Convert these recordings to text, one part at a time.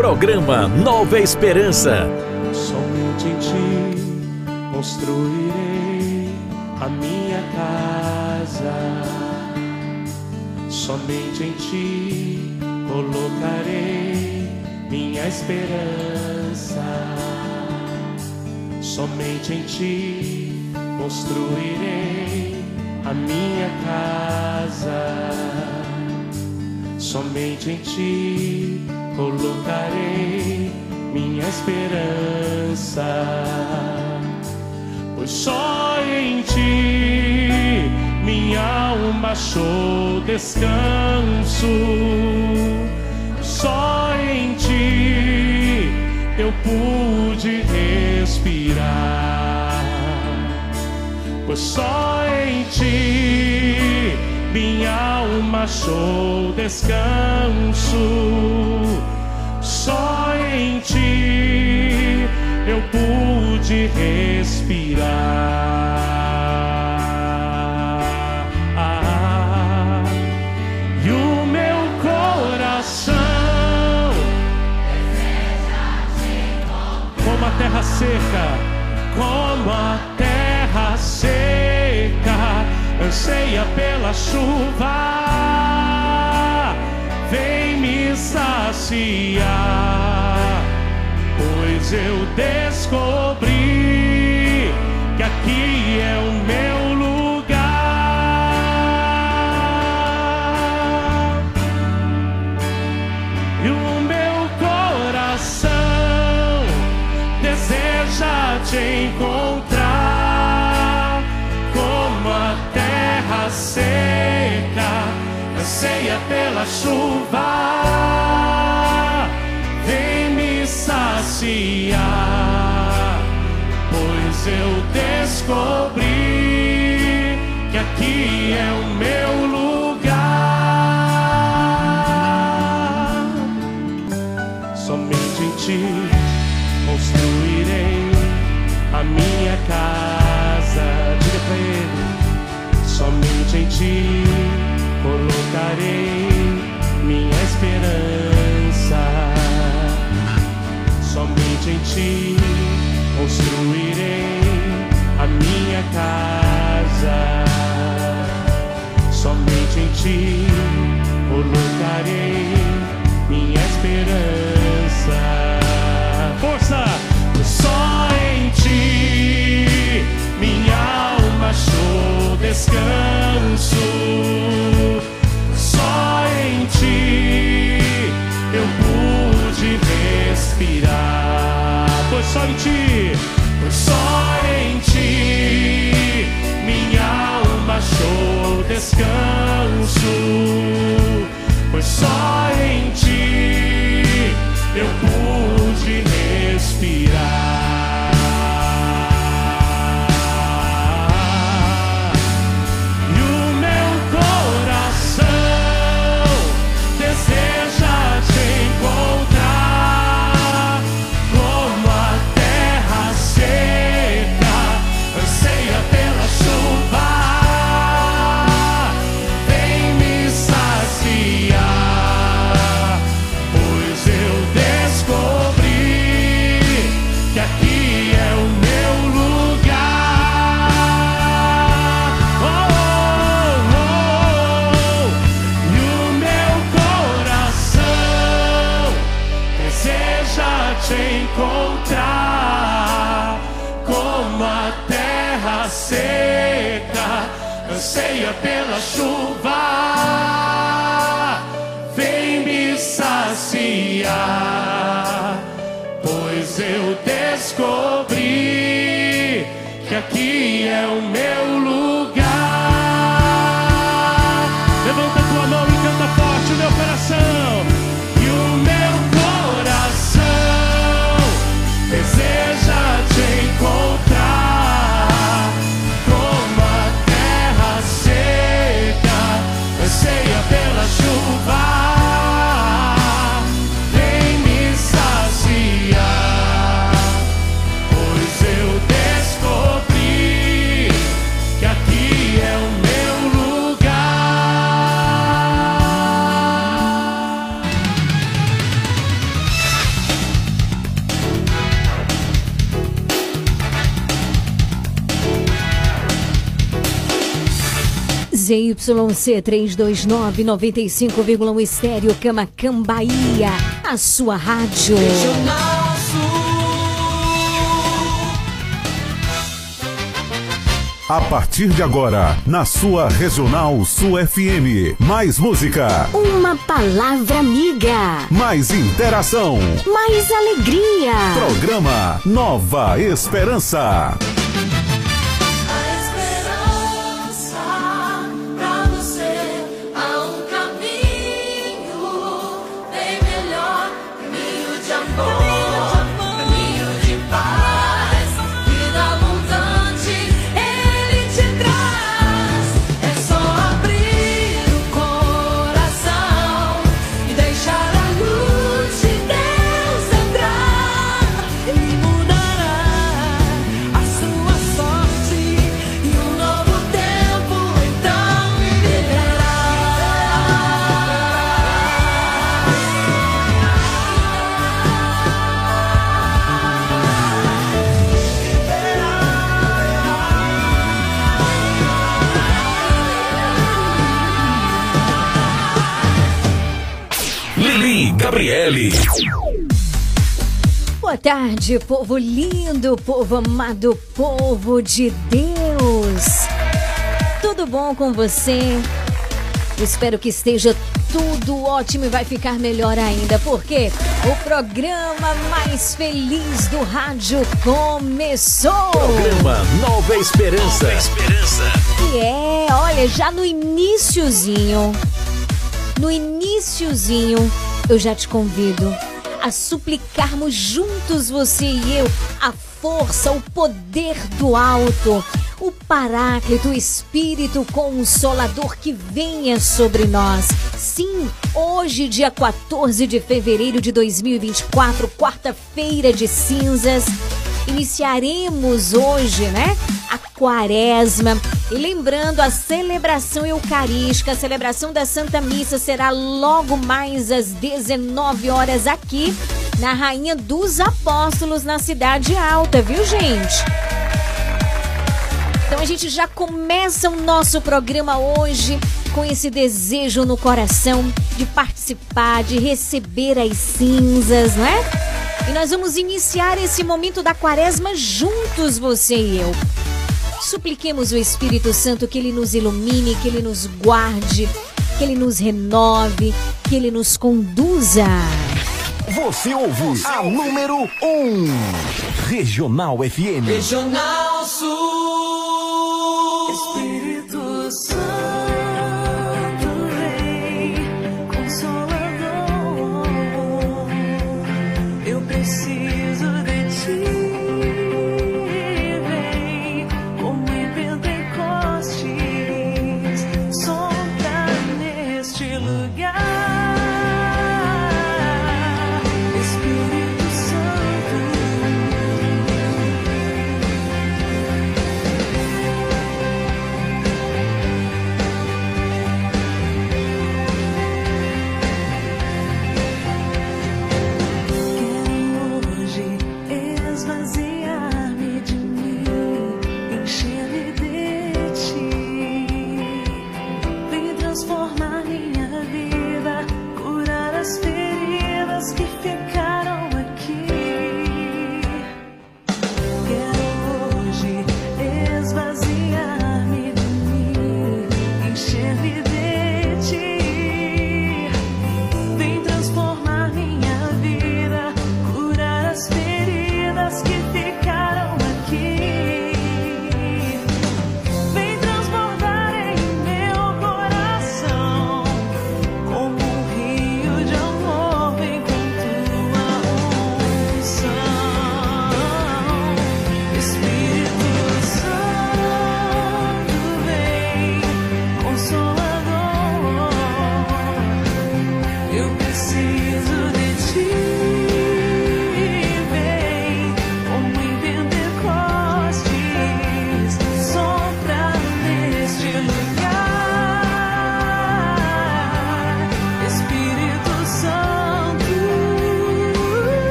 Programa Nova Esperança. Somente em ti construirei a minha casa. Somente em ti colocarei minha esperança. Somente em ti construirei a minha casa. Somente em ti colocarei minha esperança, pois só em ti minha alma achou descanso, só em ti eu pude respirar, pois só em ti minha alma achou descanso. Pude respirar. E o meu coração, como a terra seca, como a terra seca, anseia pela chuva. Vem me saciar, pois eu descobri anseia pela chuva. Vem me saciar, pois eu descobri colocarei minha esperança. Somente em ti construirei a minha casa. Somente em ti colocarei minha esperança. Pois ZYC 329 95,1 Estéreo Camacan Bahia, a sua rádio. A partir de agora, na sua Regional Sul FM. Mais música. Uma palavra amiga. Mais interação. Mais alegria. Programa Nova Esperança. Gabriele. Boa tarde, povo lindo, povo amado, povo de Deus. Tudo bom com você? Espero que esteja tudo ótimo e vai ficar melhor ainda, porque o programa mais feliz do rádio começou. Programa Nova Esperança. Nova Esperança. E é, olha, já no iníciozinho, no iníciozinho eu já te convido a suplicarmos juntos, você e eu, a força, o poder do alto, o Paráclito, o Espírito Consolador que venha sobre nós. Sim, hoje, dia 14 de fevereiro de 2024, quarta-feira de cinzas, iniciaremos hoje, né? A quaresma. E lembrando, a celebração eucarística, a celebração da Santa Missa será logo mais às 19 horas aqui na Rainha dos Apóstolos, na Cidade Alta, viu, gente? Então a gente já começa o nosso programa hoje com esse desejo no coração de participar, de receber as cinzas, não é? E nós vamos iniciar esse momento da quaresma juntos, você e eu. Supliquemos o Espírito Santo que ele nos ilumine, que ele nos guarde, que ele nos renove, que ele nos conduza. Você ouve a número 1, um, Regional FM. Regional Sul. Espírito Santo.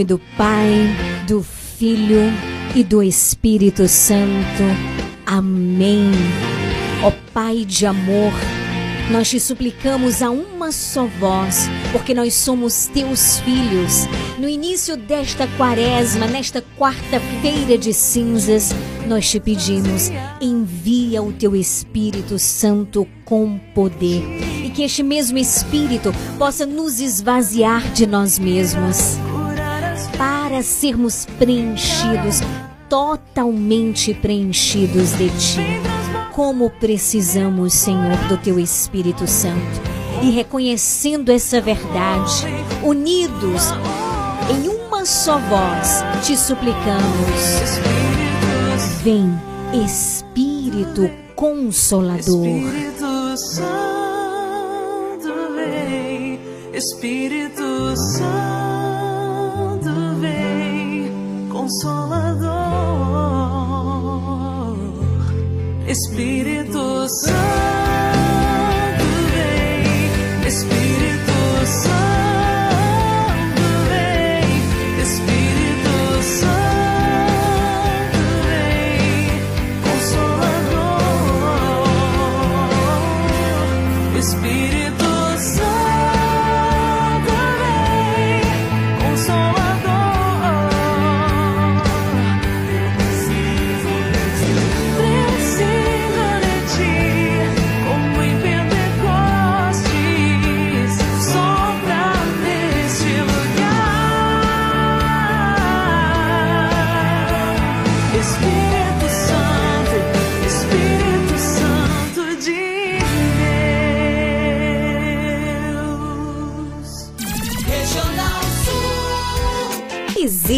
Nome do Pai, do Filho e do Espírito Santo. Amém. Ó Pai de amor, nós te suplicamos a uma só voz, porque nós somos teus filhos. No início desta quaresma, nesta quarta-feira de cinzas, nós te pedimos, envia o teu Espírito Santo com poder. E que este mesmo Espírito possa nos esvaziar de nós mesmos para sermos preenchidos, totalmente preenchidos de Ti. Como precisamos, Senhor, do Teu Espírito Santo. E reconhecendo essa verdade, unidos em uma só voz, te suplicamos. Vem, Espírito Consolador. Espírito Santo Espírito Santo Consolador. Espírito Santo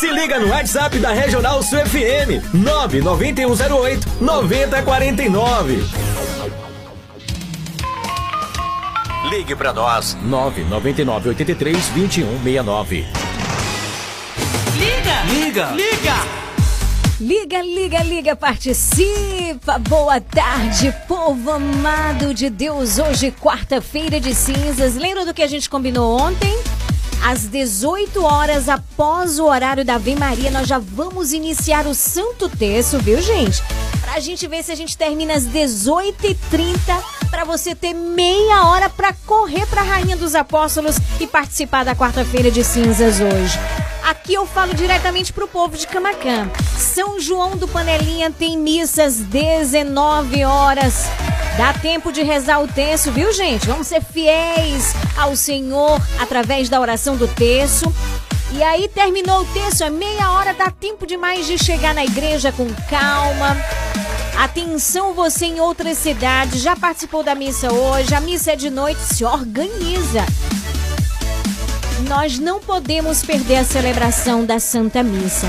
Se liga no WhatsApp da Regional Sul FM 99108 9049. Ligue para nós 999 83 2169. Liga! Liga! Liga, liga, liga, participa. Boa tarde, povo amado de Deus. Hoje, quarta-feira de cinzas. Lembra do que a gente combinou ontem? Às 18 horas, após o horário da Ave Maria, nós já vamos iniciar o Santo Terço, viu, gente? Pra gente ver se a gente termina às 18h30, pra você ter meia hora pra correr pra Rainha dos Apóstolos e participar da quarta-feira de cinzas hoje. Aqui eu falo diretamente pro povo de Camacan. São João do Panelinha tem missas 19 horas. Dá tempo de rezar o texto, viu, gente? Vamos ser fiéis ao Senhor através da oração do texto. E aí terminou o texto, é meia hora, dá tempo demais de chegar na igreja com calma. Atenção você em outras cidades, já participou da missa hoje, a missa é de noite, se organiza. Nós não podemos perder a celebração da Santa Missa.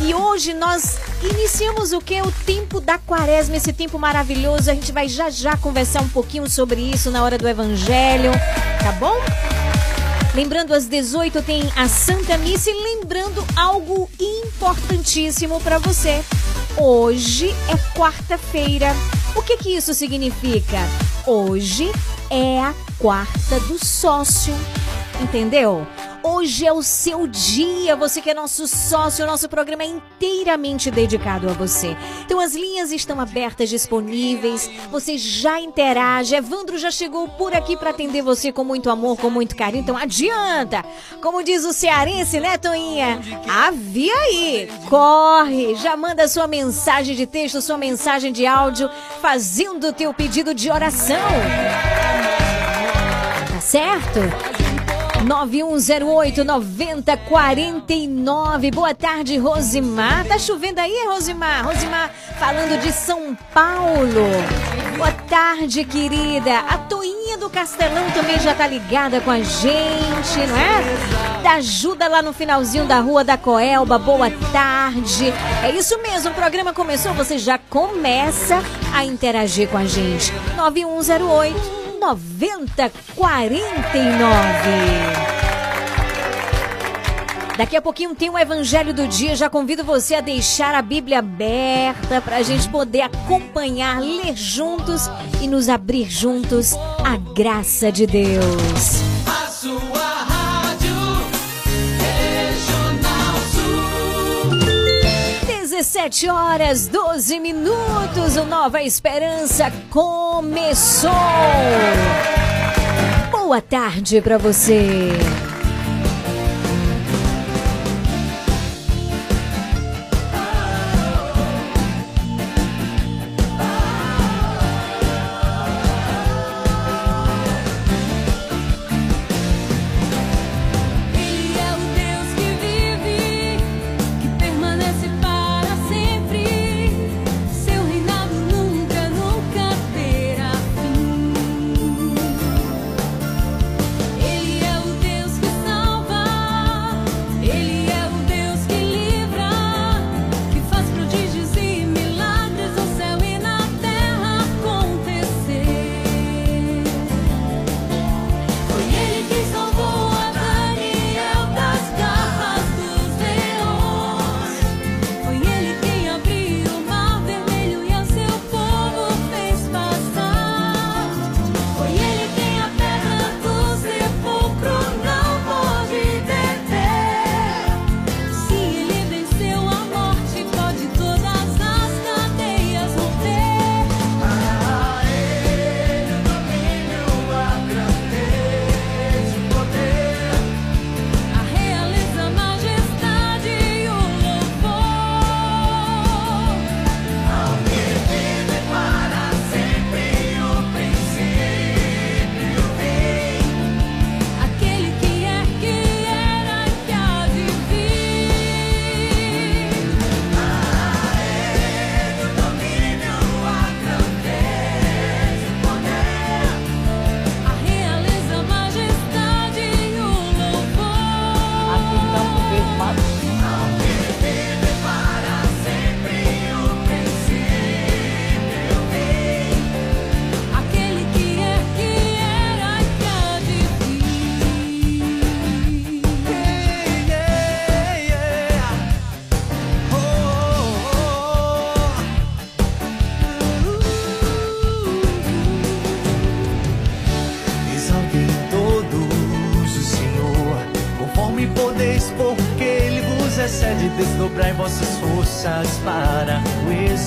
E hoje nós iniciamos o que? O tempo da quaresma, esse tempo maravilhoso. A gente vai já já conversar um pouquinho sobre isso na hora do Evangelho, tá bom? Lembrando, às 18 tem a Santa Missa e lembrando algo importantíssimo para você. Hoje é quarta-feira. O que que isso significa? Hoje é a quarta do sócio. Entendeu? Hoje é o seu dia, você que é nosso sócio, nosso programa é inteiramente dedicado a você. Então as linhas estão abertas, disponíveis, você já interage. Evandro já chegou por aqui para atender você com muito amor, com muito carinho. Então adianta! Como diz o cearense, né, Toinha? Avia aí! Corre! Já manda sua mensagem de texto, sua mensagem de áudio, fazendo o teu pedido de oração. Tá certo? 9108 9049. Boa tarde, Rosimar. Tá chovendo aí, Rosimar? Rosimar falando de São Paulo. Boa tarde, querida. A Toinha do Castelão também já tá ligada com a gente, não é? Da ajuda lá no finalzinho da Rua da Coelba. Boa tarde. É isso mesmo, o programa começou, você já começa a interagir com a gente. 9108 9049. Daqui a pouquinho tem o Evangelho do Dia. Já convido você a deixar a Bíblia aberta para a gente poder acompanhar, ler juntos e nos abrir juntos a graça de Deus. 17 horas 12 minutos, o Nova Esperança começou. Boa tarde para você.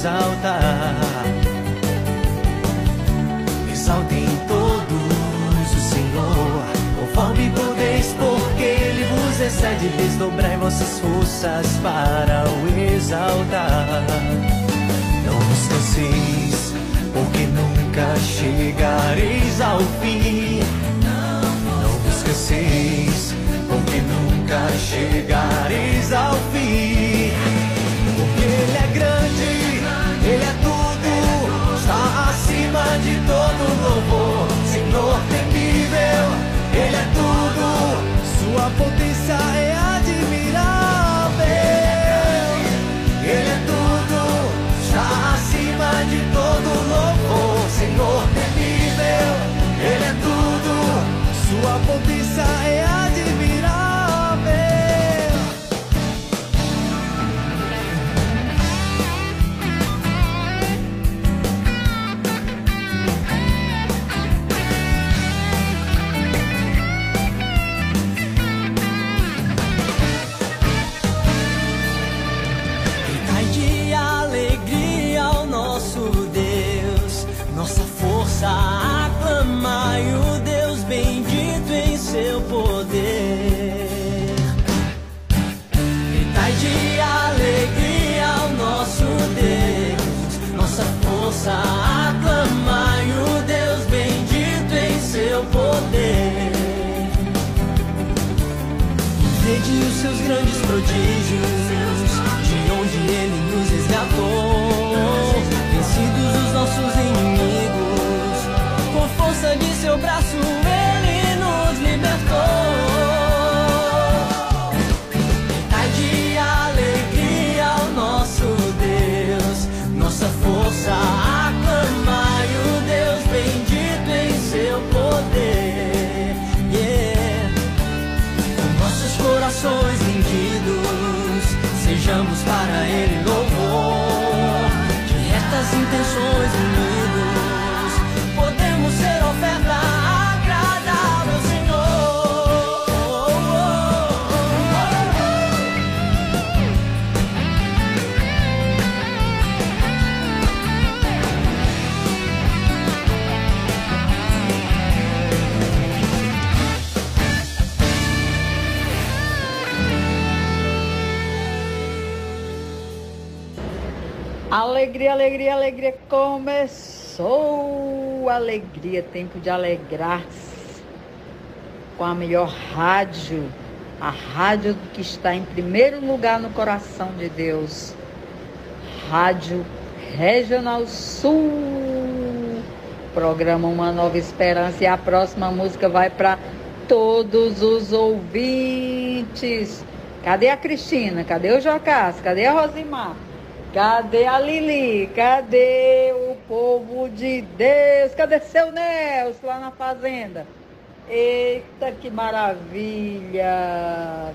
out. Alegria, alegria, alegria começou! Alegria, tempo de alegrar-se com a melhor rádio, a rádio que está em primeiro lugar no coração de Deus. Rádio Regional Sul. Programa Uma Nova Esperança e a próxima música vai para todos os ouvintes. Cadê a Cristina? Cadê o Jocás? Cadê a Rosimar? Cadê a Lili? Cadê o povo de Deus? Cadê seu Nelson lá na fazenda? Eita, que maravilha!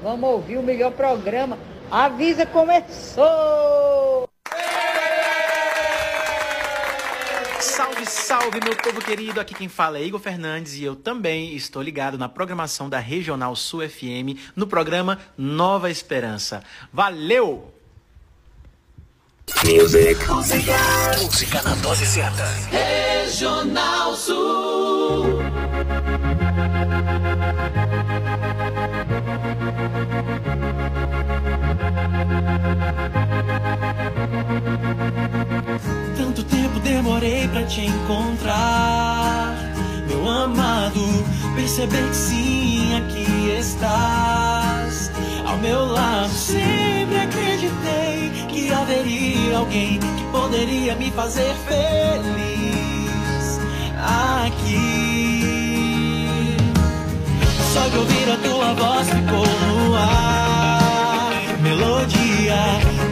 Vamos ouvir o melhor programa. Avisa começou! Salve, salve, meu povo querido! Aqui quem fala é Igor Fernandes e eu também estou ligado na programação da Regional Sul FM no programa Nova Esperança. Valeu! Música na dose certa. Regional Sul. Tanto tempo demorei pra te encontrar, meu amado. Perceber que sim, aqui estás ao meu lado. Sempre acreditei que haveria alguém que poderia me fazer feliz aqui. Só de ouvir a tua voz ficou no ar. Melodia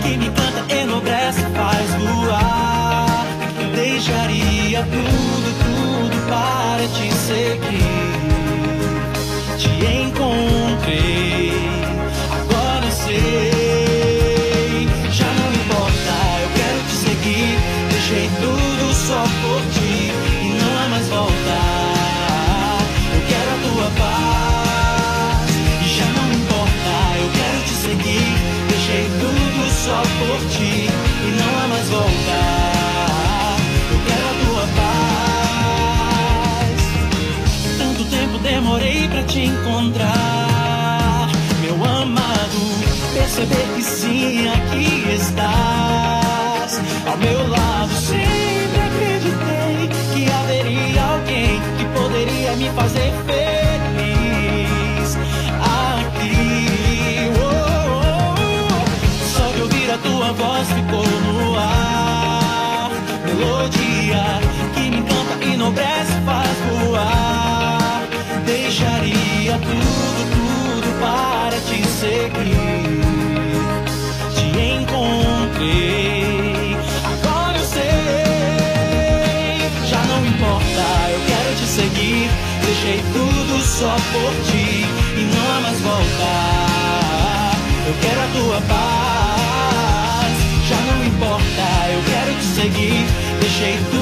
que me canta, enobrece, faz voar. Eu deixaria tudo, tudo para te seguir. Te encontrei, te encontrar, meu amado. Perceber que sim, aqui estás ao meu lado. Sempre acreditei que haveria alguém que poderia me fazer feliz tudo, tudo para te seguir. Te encontrei, agora eu sei. Já não importa, eu quero te seguir. Deixei tudo só por ti e não há mais volta. Eu quero a tua paz. Já não importa, eu quero te seguir. Deixei tudo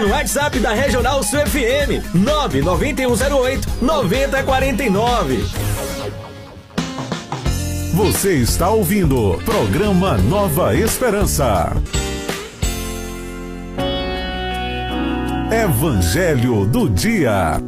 no WhatsApp da Regional Sul FM 99108 9049. Você está ouvindo programa Nova Esperança. Evangelho do Dia.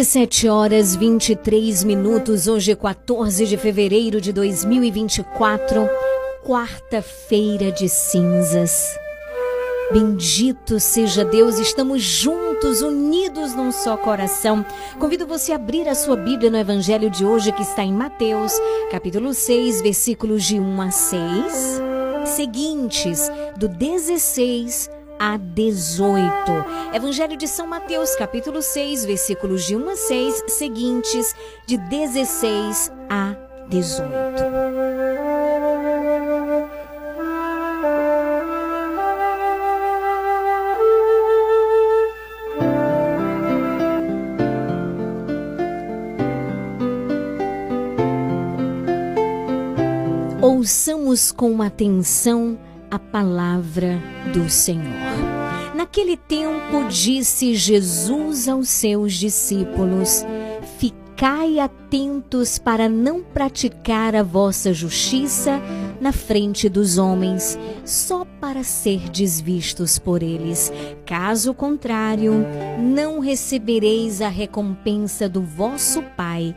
Dezessete horas 23 minutos, hoje é 14 de fevereiro de 2024, quarta-feira de cinzas. Bendito seja Deus, estamos juntos, unidos num só coração. Convido você a abrir a sua Bíblia no Evangelho de hoje, que está em Mateus, capítulo 6, versículos de 1 a 6, seguintes, do 16 a 18. Evangelho de São Mateus, capítulo 6, versículos de 1 a 6, seguintes, de 16 a 18. Ouçamos com atenção a palavra do Senhor. Naquele tempo disse Jesus aos seus discípulos: Ficai atentos para não praticar a vossa justiça na frente dos homens, só para serdes vistos por eles. Caso contrário, não recebereis a recompensa do vosso Pai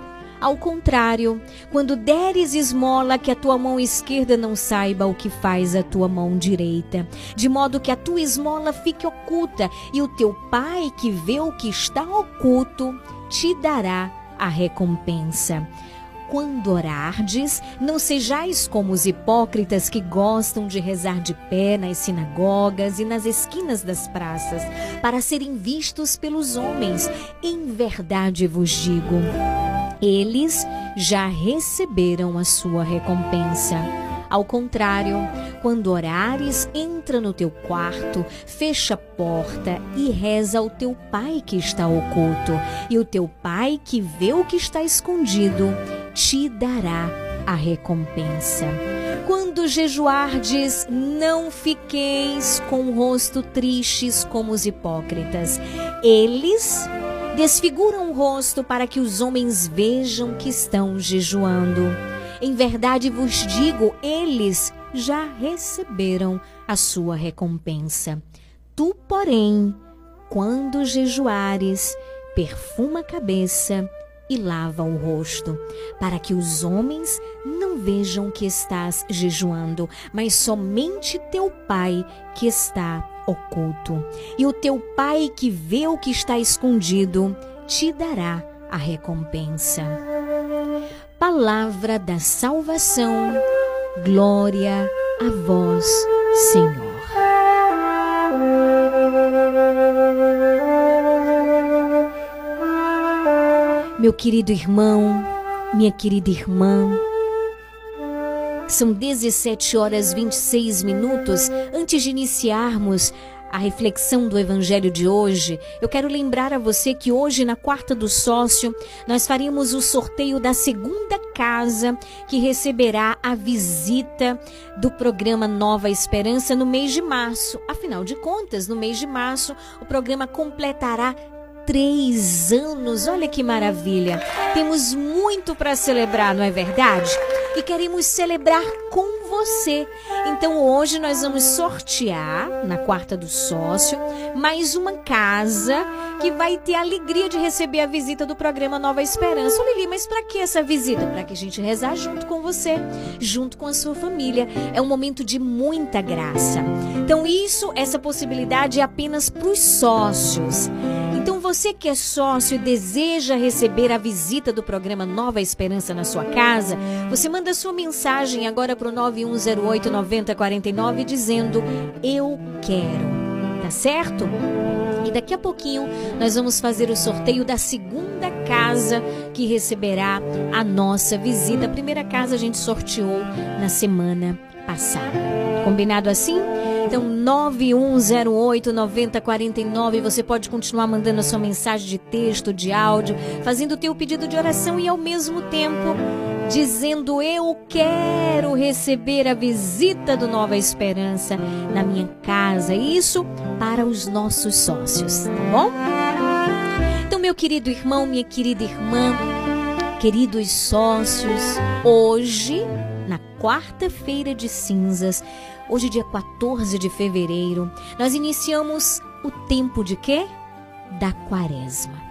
Ao contrário, quando deres esmola, que a tua mão esquerda não saiba o que faz a tua mão direita, de modo que a tua esmola fique oculta, e o teu pai que vê o que está oculto te dará a recompensa. Quando orardes, não sejais como os hipócritas que gostam de rezar de pé nas sinagogas e nas esquinas das praças, para serem vistos pelos homens. Em verdade vos digo, eles já receberam a sua recompensa. Ao contrário, quando orares, entra no teu quarto, fecha a porta e reza ao teu pai que está oculto, e o teu pai que vê o que está escondido te dará a recompensa. Quando jejuardes, não fiqueis com o rosto tristes como os hipócritas. Eles desfiguram o rosto para que os homens vejam que estão jejuando. Em verdade vos digo, eles já receberam a sua recompensa. Tu, porém, quando jejuares, perfuma a cabeça e lava o rosto, para que os homens não vejam que estás jejuando, mas somente teu Pai que está oculto. E o teu Pai que vê o que está escondido te dará a recompensa. Palavra da salvação, glória a vós, Senhor. Meu querido irmão, minha querida irmã, são 17 horas 26 minutos. Antes de iniciarmos a reflexão do evangelho de hoje, eu quero lembrar a você que hoje, na quarta do sócio, nós faremos o sorteio da segunda casa que receberá a visita do programa Nova Esperança no mês de março. Afinal de contas, no mês de março, o programa completará três anos. Olha que maravilha! Temos muito para celebrar, não é verdade? E queremos celebrar com você. Então hoje nós vamos sortear, na quarta do sócio, mais uma casa que vai ter a alegria de receber a visita do programa Nova Esperança. Ô Lili, mas para que essa visita? Para que a gente rezar junto com você, junto com a sua família. É um momento de muita graça. Então isso, essa possibilidade é apenas para os sócios. Você que é sócio e deseja receber a visita do programa Nova Esperança na sua casa, você manda sua mensagem agora para o 9108 9049 dizendo eu quero. Tá certo? E daqui a pouquinho nós vamos fazer o sorteio da segunda casa que receberá a nossa visita. A primeira casa a gente sorteou na semana passada. Combinado assim? Então, 9108 9049, você pode continuar mandando a sua mensagem de texto, de áudio, fazendo o teu pedido de oração e ao mesmo tempo dizendo eu quero receber a visita do Nova Esperança na minha casa. Isso para os nossos sócios, tá bom? Então, meu querido irmão, minha querida irmã, queridos sócios, hoje, na quarta-feira de cinzas, hoje dia 14 de fevereiro, nós iniciamos o tempo de quê? Da quaresma.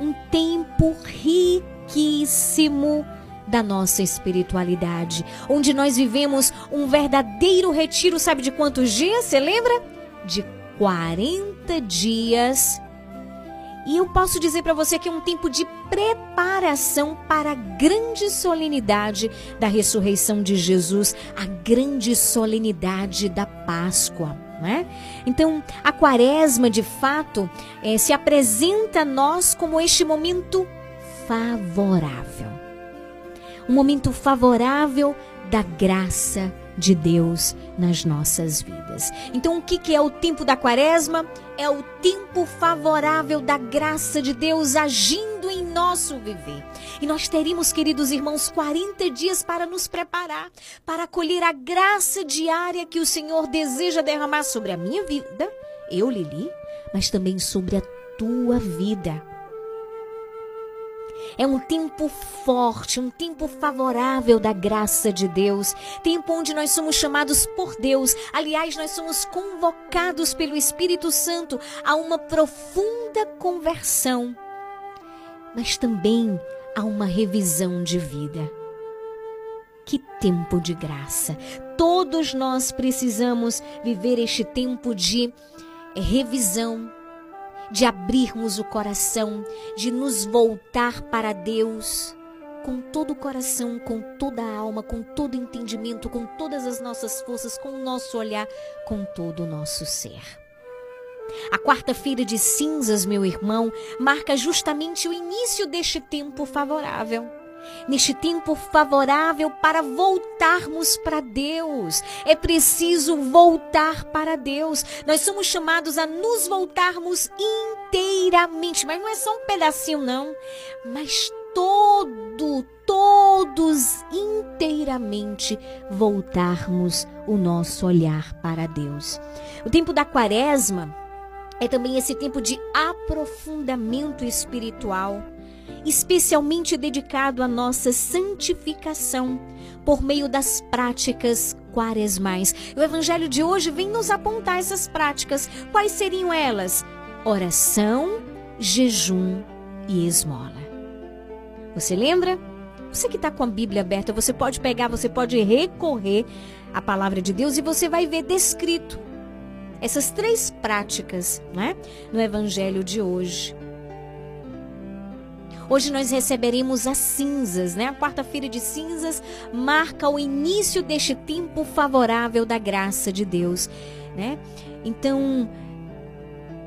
Um tempo riquíssimo da nossa espiritualidade, onde nós vivemos um verdadeiro retiro, sabe de quantos dias? Você lembra? De 40 dias e eu posso dizer para você que é um tempo de preparação para a grande solenidade da ressurreição de Jesus, a grande solenidade da Páscoa. Né? Então, a quaresma, de fato, eh, se apresenta a nós como este momento favorável. Um momento favorável da graça de Deus nas nossas vidas. Então, o que, é o tempo da quaresma? É o tempo favorável da graça de Deus agindo em nosso viver. E nós teríamos, queridos irmãos, 40 dias para nos preparar, para acolher a graça diária que o Senhor deseja derramar sobre a minha vida, eu, Lili, mas também sobre a tua vida. É um tempo forte, um tempo favorável da graça de Deus, tempo onde nós somos chamados por Deus. Aliás, nós somos convocados pelo Espírito Santo a uma profunda conversão, mas também a uma revisão de vida. Que tempo de graça! Todos nós precisamos viver este tempo de revisão, de abrirmos o coração, de nos voltar para Deus com todo o coração, com toda a alma, com todo o entendimento, com todas as nossas forças, com o nosso olhar, com todo o nosso ser. A quarta-feira de cinzas, meu irmão, marca justamente o início deste tempo favorável neste tempo favorável para voltarmos para Deus. É preciso voltar para Deus. Nós somos chamados a nos voltarmos inteiramente, mas não é só um pedacinho, não, mas todo, todos inteiramente voltarmos o nosso olhar para Deus. O tempo da quaresma é também esse tempo de aprofundamento espiritual especialmente dedicado à nossa santificação por meio das práticas quaresmais. O evangelho de hoje vem nos apontar essas práticas. Quais seriam elas? Oração, jejum e esmola. Você lembra? Você que está com a Bíblia aberta, você pode pegar, você pode recorrer à palavra de Deus e você vai ver descrito essas três práticas né, no Evangelho de hoje. Hoje nós receberemos as cinzas, né? A quarta-feira de cinzas marca o início deste tempo favorável da graça de Deus, né? Então,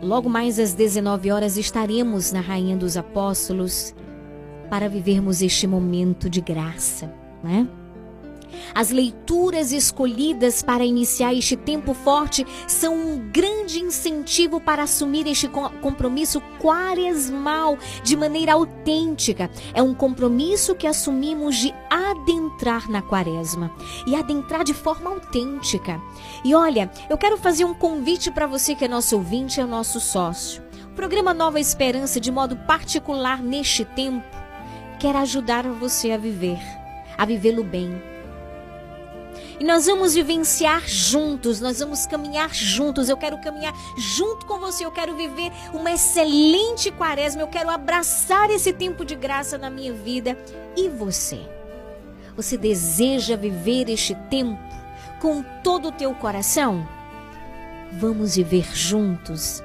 logo mais às 19 horas estaremos na Rainha dos Apóstolos para vivermos este momento de graça, né? As leituras escolhidas para iniciar este tempo forte são um grande incentivo para assumir este co- compromisso quaresmal de maneira autêntica. É um compromisso que assumimos de adentrar na quaresma e adentrar de forma autêntica. E olha, eu quero fazer um convite para você que é nosso ouvinte, é nosso sócio. O programa Nova Esperança, de modo particular neste tempo, quer ajudar você a viver, a vivê-lo bem. E nós vamos vivenciar juntos, nós vamos caminhar juntos. Eu quero caminhar junto com você, eu quero viver uma excelente quaresma, eu quero abraçar esse tempo de graça na minha vida. E você? Você deseja viver este tempo com todo o teu coração? Vamos viver juntos.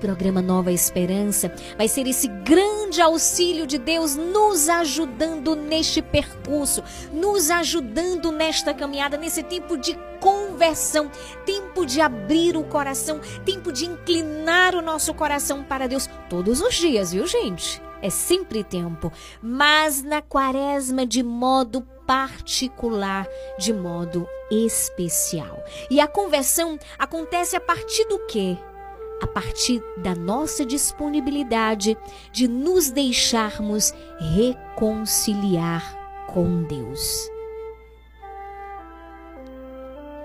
Programa Nova Esperança vai ser esse grande auxílio de Deus nos ajudando neste percurso, nos ajudando nesta caminhada, nesse tempo de conversão, tempo de abrir o coração, tempo de inclinar o nosso coração para Deus todos os dias, viu, gente? É sempre tempo, mas na quaresma de modo particular, de modo especial. E a conversão acontece a partir do quê? A partir da nossa disponibilidade de nos deixarmos reconciliar com Deus.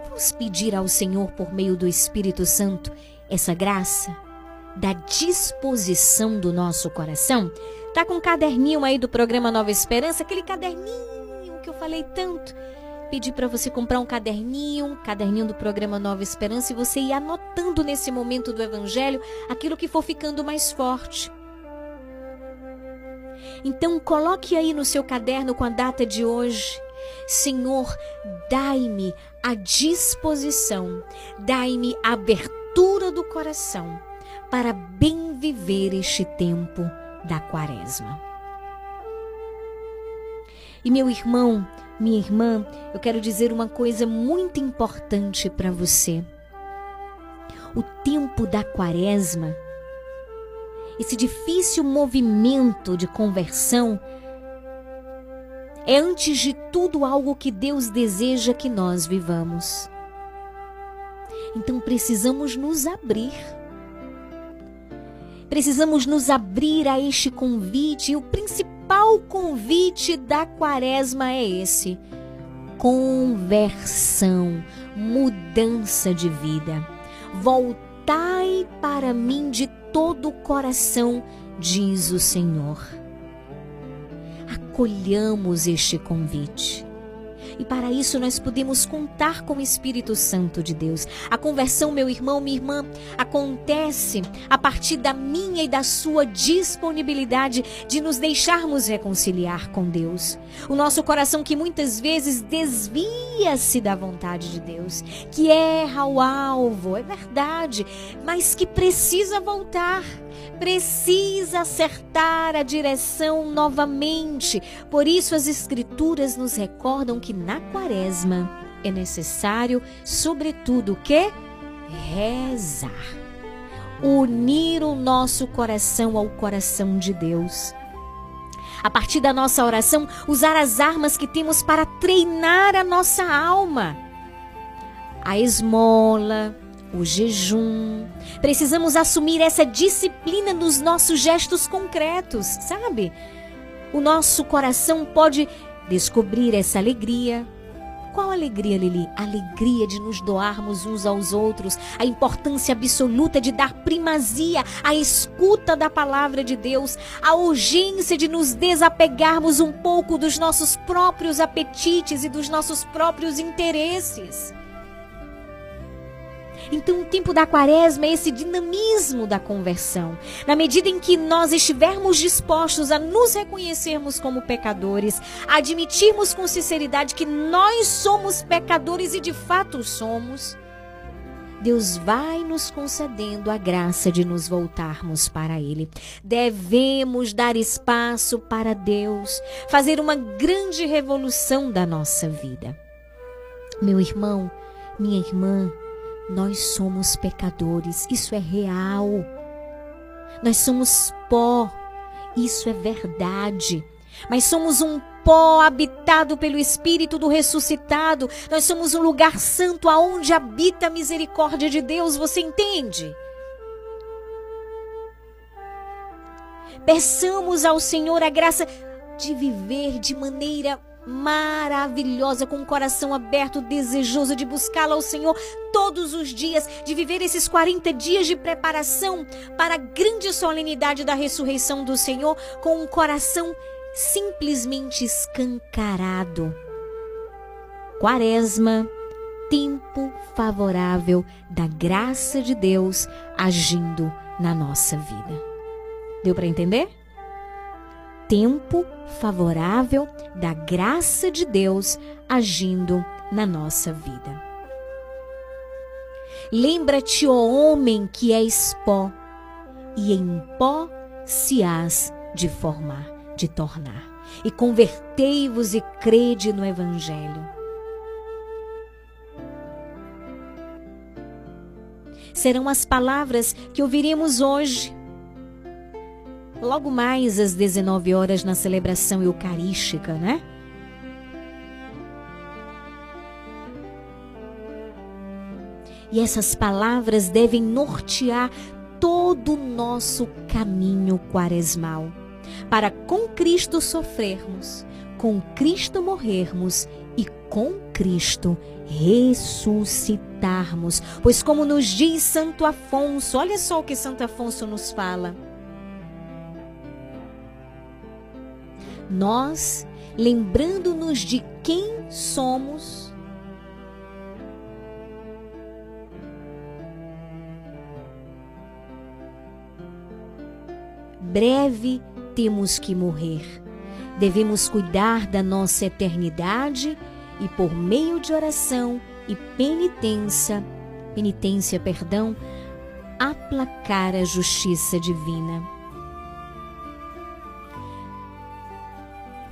Vamos pedir ao Senhor, por meio do Espírito Santo, essa graça da disposição do nosso coração. Tá com um caderninho aí do programa Nova Esperança, aquele caderninho que eu falei tanto. Pedi para você comprar um caderninho, um caderninho do programa Nova Esperança e você ir anotando nesse momento do evangelho aquilo que for ficando mais forte. Então coloque aí no seu caderno com a data de hoje. Senhor, dai-me a disposição, dai-me a abertura do coração para bem viver este tempo da quaresma. E meu irmão, minha irmã, eu quero dizer uma coisa muito importante para você. O tempo da quaresma, esse difícil movimento de conversão, é antes de tudo algo que Deus deseja que nós vivamos. Então precisamos nos abrir. Precisamos nos abrir a este convite, e o principal convite da quaresma é esse: conversão, mudança de vida. Voltai para mim de todo o coração, diz o Senhor. Acolhamos este convite. E para isso nós podemos contar com o Espírito Santo de Deus. A conversão, meu irmão, minha irmã, acontece a partir da minha e da sua disponibilidade de nos deixarmos reconciliar com Deus. O nosso coração que muitas vezes desvia-se da vontade de Deus, que erra o alvo, é verdade, mas que precisa voltar precisa acertar a direção novamente. Por isso, as Escrituras nos recordam que na Quaresma é necessário, sobretudo, o que? Rezar. Unir o nosso coração ao coração de Deus. A partir da nossa oração, usar as armas que temos para treinar a nossa alma. A esmola, o jejum. Precisamos assumir essa disciplina nos nossos gestos concretos, sabe? O nosso coração pode descobrir essa alegria. Qual alegria, Lili? A alegria de nos doarmos uns aos outros, a importância absoluta de dar primazia à escuta da palavra de Deus, a urgência de nos desapegarmos um pouco dos nossos próprios apetites e dos nossos próprios interesses. Então, o tempo da quaresma é esse dinamismo da conversão. Na medida em que nós estivermos dispostos a nos reconhecermos como pecadores, admitirmos com sinceridade que nós somos pecadores e de fato somos, Deus vai nos concedendo a graça de nos voltarmos para Ele. Devemos dar espaço para Deus, fazer uma grande revolução da nossa vida. Meu irmão, minha irmã, nós somos pecadores, isso é real. Nós somos pó. Isso é verdade. Mas somos um pó habitado pelo Espírito do ressuscitado. Nós somos um lugar santo aonde habita a misericórdia de Deus. Você entende? Peçamos ao Senhor a graça de viver de maneira maravilhosa, com o coração aberto, desejoso de buscá-lo ao Senhor todos os dias, de viver esses 40 dias de preparação para a grande solenidade da ressurreição do Senhor, com um coração simplesmente escancarado. Quaresma, tempo favorável da graça de Deus agindo na nossa vida. Deu para entender? Tempo favorável da graça de Deus agindo na nossa vida. Lembra-te, ó homem, que és pó, e em pó se hás de formar, de tornar. E convertei-vos e crede no Evangelho. Serão as palavras que ouviremos hoje logo mais às 19 horas na celebração eucarística, né? E essas palavras devem nortear todo o nosso caminho quaresmal, para com Cristo sofrermos, com Cristo morrermos e com Cristo ressuscitarmos. Pois, como nos diz Santo Afonso, olha só o que Santo Afonso nos fala. Nós, lembrando-nos de quem somos, breve temos que morrer. Devemos cuidar da nossa eternidade e por meio de oração e penitência, penitência, perdão, aplacar a justiça divina.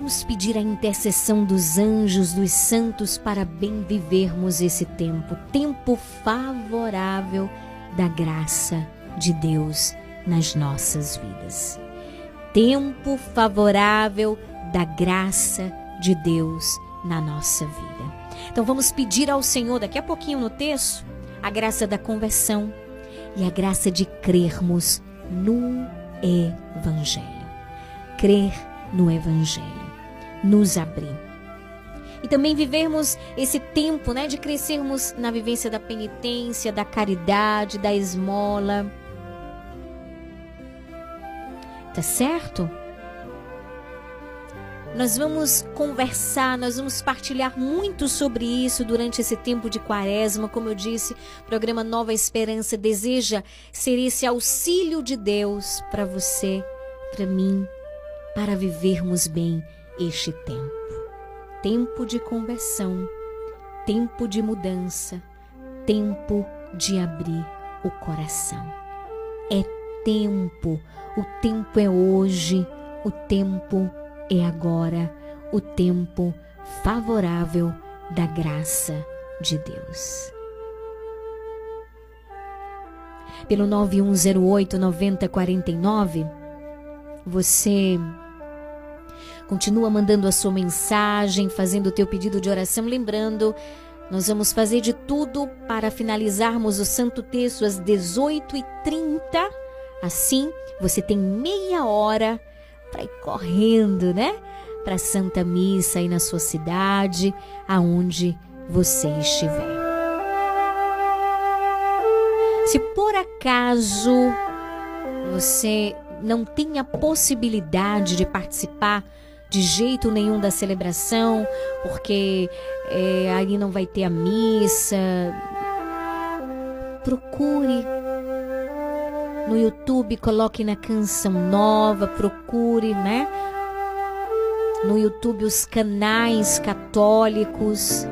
Vamos pedir a intercessão dos anjos, dos santos, para bem vivermos esse tempo tempo favorável da graça de Deus nas nossas vidas. Tempo favorável da graça de Deus na nossa vida. Então vamos pedir ao Senhor, daqui a pouquinho no texto, a graça da conversão e a graça de crermos no Evangelho. Crer no Evangelho nos abrir. E também vivermos esse tempo, né, de crescermos na vivência da penitência, da caridade, da esmola. Tá certo? Nós vamos conversar, nós vamos partilhar muito sobre isso durante esse tempo de quaresma. Como eu disse, o programa Nova Esperança deseja ser esse auxílio de Deus para você, para mim, para vivermos bem este tempo. Tempo de conversão, tempo de mudança, tempo de abrir o coração. É tempo, o tempo é hoje, o tempo é agora, o tempo favorável da graça de Deus. Pelo 9108 9049, você Continua mandando a sua mensagem, fazendo o teu pedido de oração, lembrando, nós vamos fazer de tudo para finalizarmos o Santo Texto às 18h30. Assim, você tem meia hora para ir correndo, né? Para a Santa Missa aí na sua cidade, aonde você estiver. Se por acaso você não tem a possibilidade de participar de jeito nenhum da celebração, porque é, aí não vai ter a missa. Procure no YouTube, coloque na canção nova, procure, né? No YouTube os canais católicos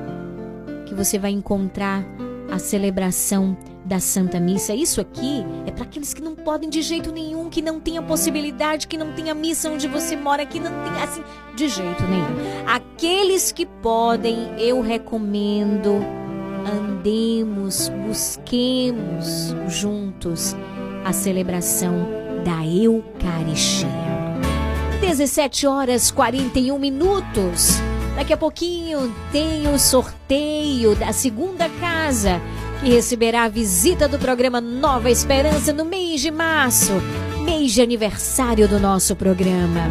que você vai encontrar a celebração da Santa Missa. Isso aqui é para aqueles que não podem de jeito nenhum, que não tem a possibilidade, que não tem a missa onde você mora, que não tem assim, de jeito nenhum. Aqueles que podem, eu recomendo, andemos, busquemos juntos a celebração da Eucaristia. 17 horas 41 minutos. Daqui a pouquinho tem o sorteio da segunda casa, que receberá a visita do programa Nova Esperança no mês de março, mês de aniversário do nosso programa.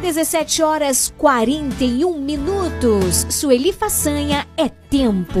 17 horas 41 minutos. Sueli Façanha é tempo.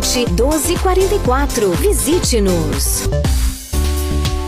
1244. Visite-nos.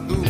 Prova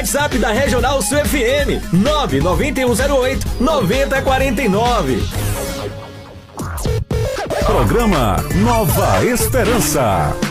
WhatsApp da Regional Sul FM 99108 9049. Programa Nova Esperança.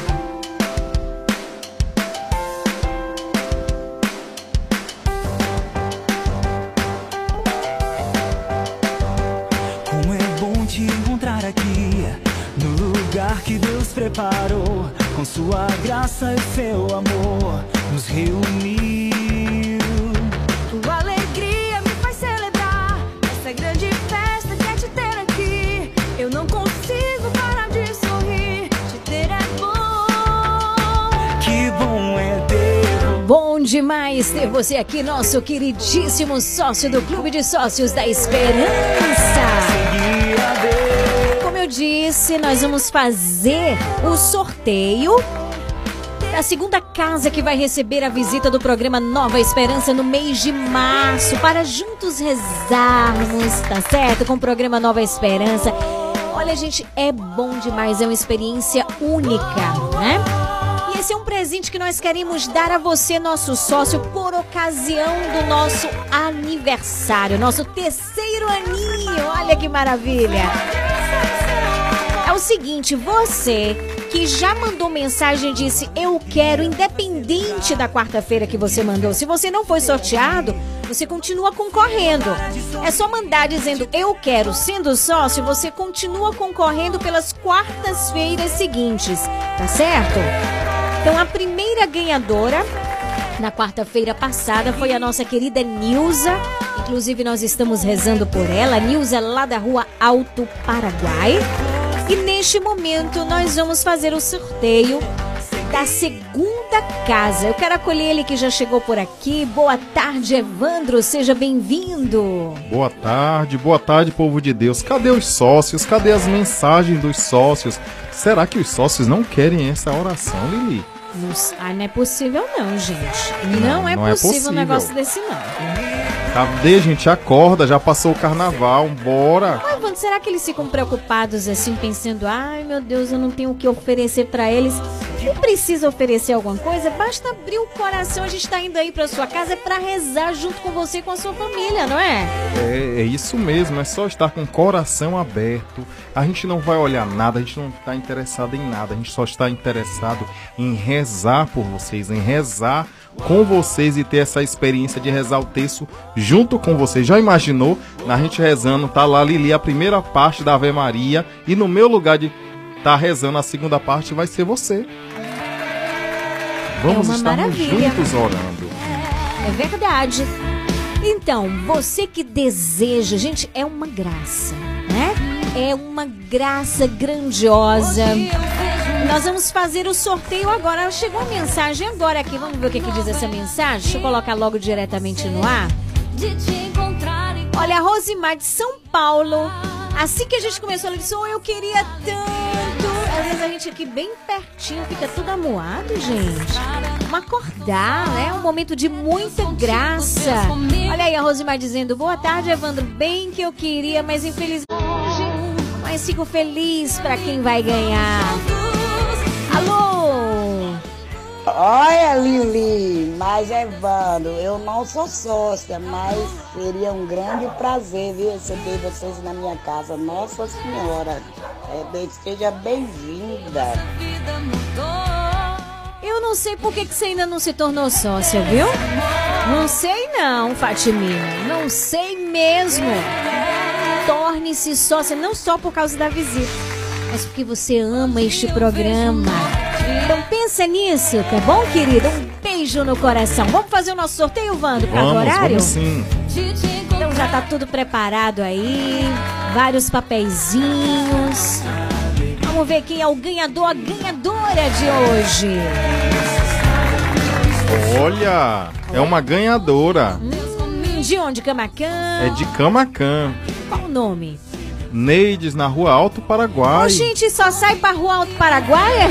Aqui, nosso queridíssimo sócio do Clube de Sócios da Esperança. Como eu disse, nós vamos fazer o sorteio da segunda casa que vai receber a visita do programa Nova Esperança no mês de março, para juntos rezarmos, tá certo? Com o programa Nova Esperança. Olha, gente, é bom demais, é uma experiência única, né? E esse é um presente que nós queremos dar a você, nosso sócio, por ocasião do nosso aniversário, nosso terceiro aninho. Olha que maravilha! É o seguinte, você que já mandou mensagem e disse eu quero, independente da quarta-feira que você mandou, se você não foi sorteado, você continua concorrendo. É só mandar dizendo eu quero, sendo sócio, você continua concorrendo pelas quartas-feiras seguintes, tá certo? Então a primeira ganhadora na quarta-feira passada foi a nossa querida Nilza. Inclusive, nós estamos rezando por ela. Nilza, lá da rua Alto Paraguai. E neste momento, nós vamos fazer o sorteio da segunda casa. Eu quero acolher ele que já chegou por aqui. Boa tarde, Evandro. Seja bem-vindo. Boa tarde, boa tarde, povo de Deus. Cadê os sócios? Cadê as mensagens dos sócios? Será que os sócios não querem essa oração, Lili? Não, ah, não é possível não, gente. Não, é, não é possível um possível. negócio desse não. Cadê, gente? Acorda, já passou o carnaval, bora. Evandro, será que eles ficam preocupados assim, pensando, ai meu Deus, eu não tenho o que oferecer pra eles? Não precisa oferecer alguma coisa, basta abrir o coração. A gente está indo aí para sua casa para rezar junto com você e com a sua família, não é? É, é isso mesmo, é só estar com o coração aberto. A gente não vai olhar nada, a gente não está interessado em nada, a gente só está interessado em rezar por vocês, em rezar com vocês e ter essa experiência de rezar o texto junto com vocês. Já imaginou? Na gente rezando, tá lá Lili, a primeira parte da Ave Maria, e no meu lugar de estar rezando a segunda parte vai ser você. Vamos É estar juntos orando. É verdade. Então, você que deseja, gente, é uma graça, né? É uma graça grandiosa. Nós vamos fazer o sorteio agora. Chegou a mensagem agora aqui. Vamos ver o que, que diz essa mensagem? Deixa eu colocar logo diretamente no ar. Olha, a Rosimar de São Paulo. Assim que a gente começou, ela disse: Oh, eu queria tanto. Às vezes a gente aqui bem pertinho fica tudo amuado, gente. Vamos acordar, né? Um momento de muita graça. Olha aí a Rosimar dizendo: Boa tarde, Evandro. Bem que eu queria, mas infelizmente. Mas fico feliz pra quem vai ganhar. Olha, Lili, mas Evandro, eu não sou sócia, mas seria um grande prazer viu, receber vocês na minha casa. Nossa Senhora, é, seja bem-vinda. Eu não sei por que, que você ainda não se tornou sócia, viu? Não sei não, Fatimina. Não sei mesmo. Torne-se sócia não só por causa da visita, mas porque você ama este programa. Então pensa nisso, tá bom, querida? Um beijo no coração. Vamos fazer o nosso sorteio, Wando, por causa do Vamos, horário? vamos sim. Então já tá tudo preparado aí, vários papeizinhos. Vamos ver quem é o ganhador, a ganhadora de hoje. Olha, é uma ganhadora. Hum, de onde, Camacan? É de Camacan. Qual o nome? Neides, na Rua Alto Paraguai. Ô, gente, só sai pra Rua Alto Paraguaia?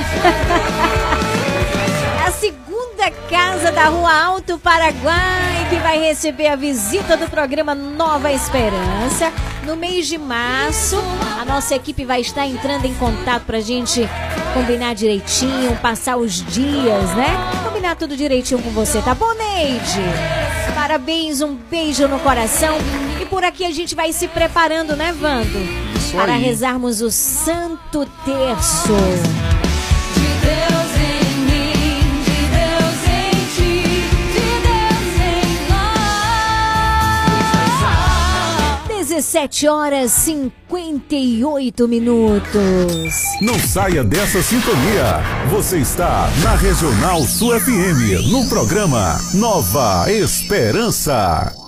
É a segunda casa da Rua Alto Paraguai que vai receber a visita do programa Nova Esperança. No mês de março, a nossa equipe vai estar entrando em contato pra gente combinar direitinho, passar os dias, né? Combinar tudo direitinho com você, tá bom, Neide? Parabéns, um beijo no coração. E por aqui a gente vai se preparando, né, Vando? Isso Para aí. rezarmos o Santo Terço. 7 horas 58 minutos. Não saia dessa sintonia. Você está na Regional Sul FM, no programa Nova Esperança.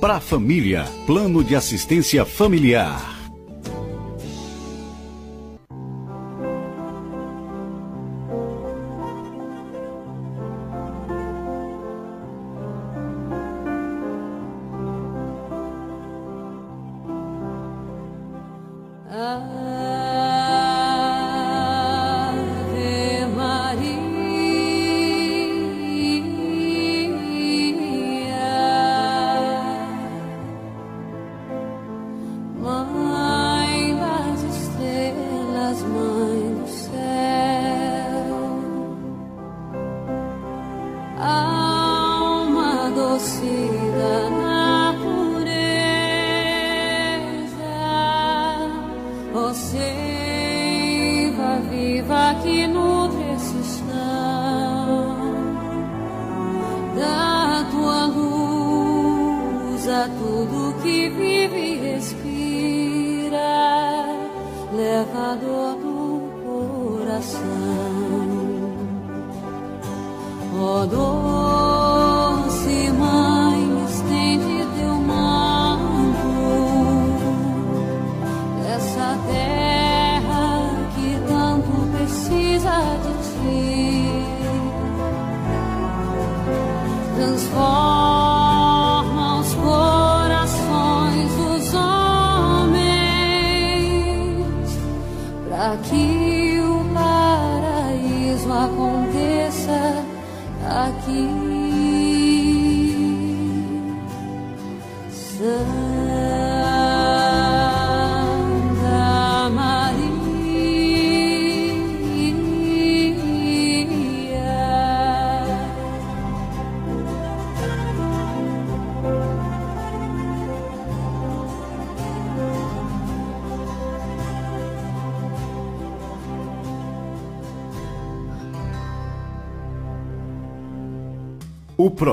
para a família. Plano de assistência familiar.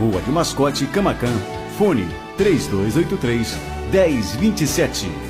Rua de Mascote, Camacan. Fone 3283 1027.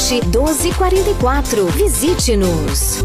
1244. Visite-nos.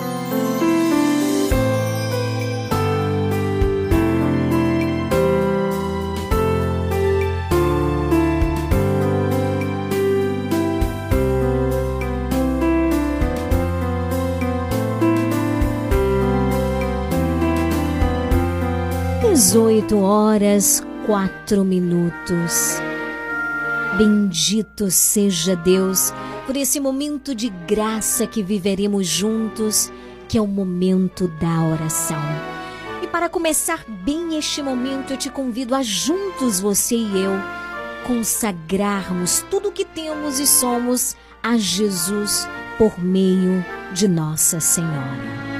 Dezoito horas, quatro minutos. Bendito seja Deus por esse momento de graça que viveremos juntos, que é o momento da oração. E para começar bem este momento, eu te convido a juntos você e eu consagrarmos tudo o que temos e somos a Jesus por meio de Nossa Senhora.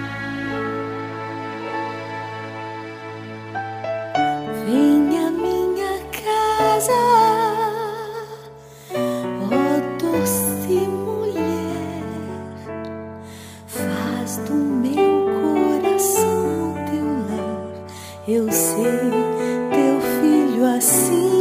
Eu sei, teu filho assim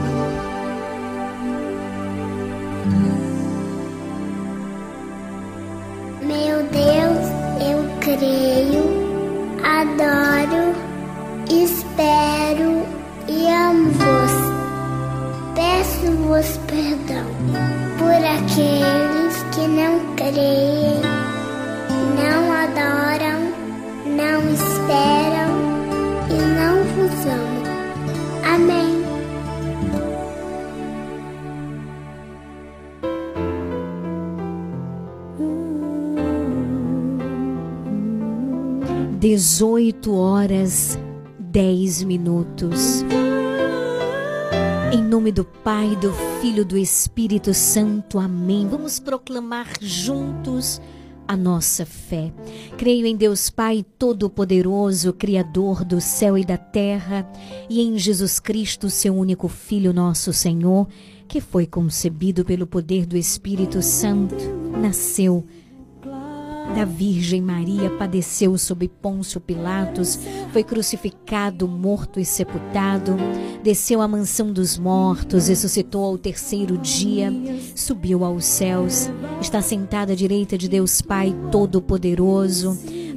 Peço-vos perdão por aqueles que não creem, não adoram, não esperam e não vos amam. Amém. 18 horas 10 minutos. Em nome do Pai, do Filho, do Espírito Santo. Amém. Vamos proclamar juntos a nossa fé. Creio em Deus Pai Todo-Poderoso, Criador do céu e da terra, e em Jesus Cristo, seu único Filho, nosso Senhor, que foi concebido pelo poder do Espírito Santo, nasceu da Virgem Maria, padeceu sob Pôncio Pilatos, foi crucificado, morto e sepultado, desceu à mansão dos mortos, ressuscitou ao terceiro dia, subiu aos céus, está sentado à direita de Deus Pai Todo-Poderoso,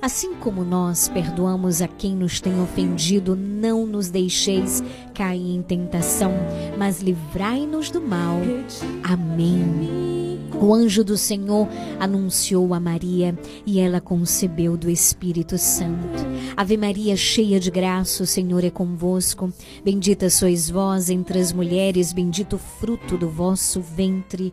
assim como nós perdoamos a quem nos tem ofendido, não nos deixeis cair em tentação, mas livrai-nos do mal. Amém. O anjo do Senhor anunciou a Maria e ela concebeu do Espírito Santo. Ave Maria, cheia de graça, o Senhor é convosco. Bendita sois vós entre as mulheres, bendito o fruto do vosso ventre,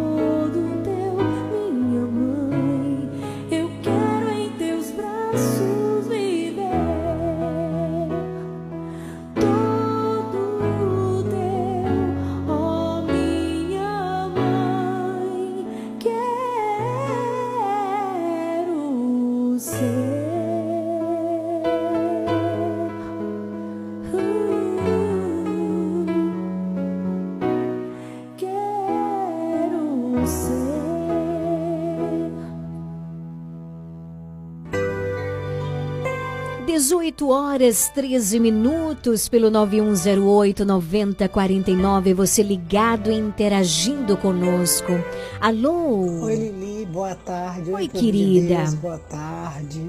18 horas 13 minutos pelo 9108 9049. Você ligado e interagindo conosco. Alô? Oi, Lili, boa tarde. Oi, de querida. Deus, boa tarde.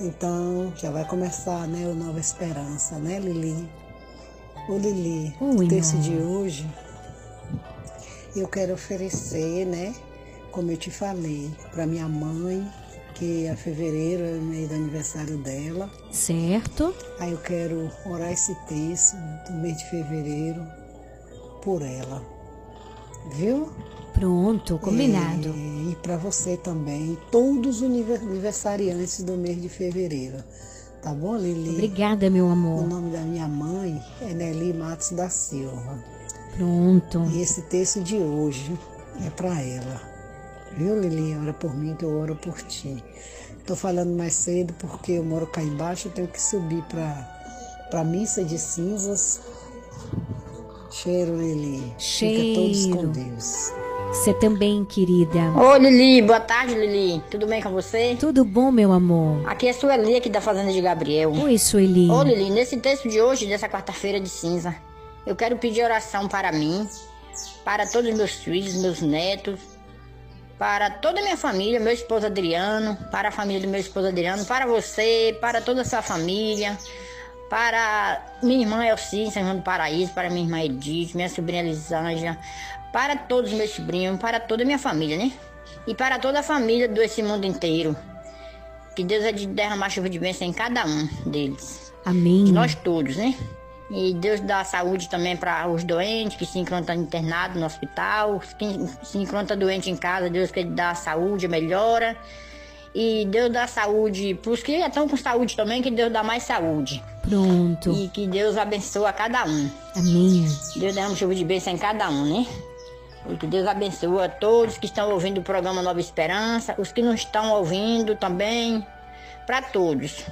Então, já vai começar, né, o Nova Esperança, né, Lili? Ô, Lili, Oi, o texto de hoje, eu quero oferecer, né, como eu te falei, para minha mãe, que é fevereiro, é o mês do aniversário dela. Certo. Aí eu quero orar esse texto do mês de fevereiro por ela. Viu? Pronto, combinado. E, e para você também, todos os aniversariantes do mês de fevereiro. Tá bom, Lili? Obrigada, meu amor. O nome da minha mãe é Nelly Matos da Silva. Pronto. E esse texto de hoje é para ela. Viu, Lili? Ora por mim que eu oro por ti. Tô falando mais cedo porque eu moro cá embaixo, eu tenho que subir para para missa de cinzas. Cheiro, Lili. Fica todos com Cheiro. Deus. Você também, querida. Ô Lili, boa tarde Lili. Tudo bem com você? Tudo bom, meu amor? Aqui é Sueli aqui da Fazenda de Gabriel. Oi, Sueli. Ô Lili, nesse texto de hoje, dessa quarta-feira de cinza, eu quero pedir oração para mim, para todos os meus filhos, meus netos, para toda a minha família, meu esposo Adriano, para a família do meu esposo Adriano, para você, para toda a sua família, para minha irmã Elci, São João do Paraíso, para minha irmã Edith, minha sobrinha Elisângela, para todos os meus sobrinhos, para toda a minha família, né? E para toda a família desse mundo inteiro. Que Deus é de derramar chuva de bênção em cada um deles. Amém. De nós todos, né? E Deus dá saúde também para os doentes que se encontram internados no hospital, quem se encontra doente em casa, Deus que dá saúde, melhora. E Deus dá saúde para os que já estão com saúde também, que Deus dá mais saúde. Pronto. E que Deus abençoa cada um. Amém. Deus derrama chuva de bênção em cada um, né? E que Deus abençoe a todos que estão ouvindo o programa Nova Esperança, os que não estão ouvindo também, para todos.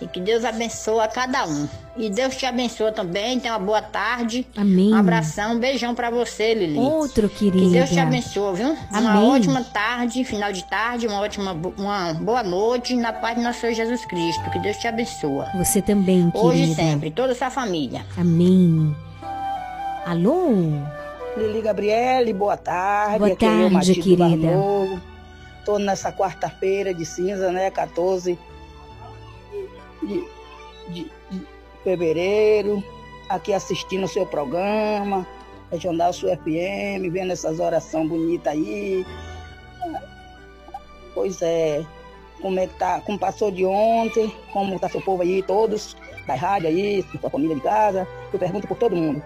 E que Deus abençoe a cada um. E Deus te abençoe também. Tenha uma boa tarde. Amém. Um abração, um beijão para você, Lili. Outro, Que Deus te abençoe, viu? Uma Amém. ótima tarde, final de tarde, uma ótima uma boa noite na paz de nosso Senhor Jesus Cristo. Que Deus te abençoe. Você também, querida. Hoje e sempre, toda a sua família. Amém. Alô? Lili Gabriele, boa tarde. Boa Aqui é tarde, querida. Barnovo. Tô nessa quarta-feira de cinza, né? 14 de, de- de fevereiro. Aqui assistindo o seu programa, Regional Sul FM, vendo essas orações bonitas aí. Pois é, como é que tá, como passou de ontem, como tá seu povo aí, todos da rádio aí, sua família de casa. Eu pergunto por todo mundo.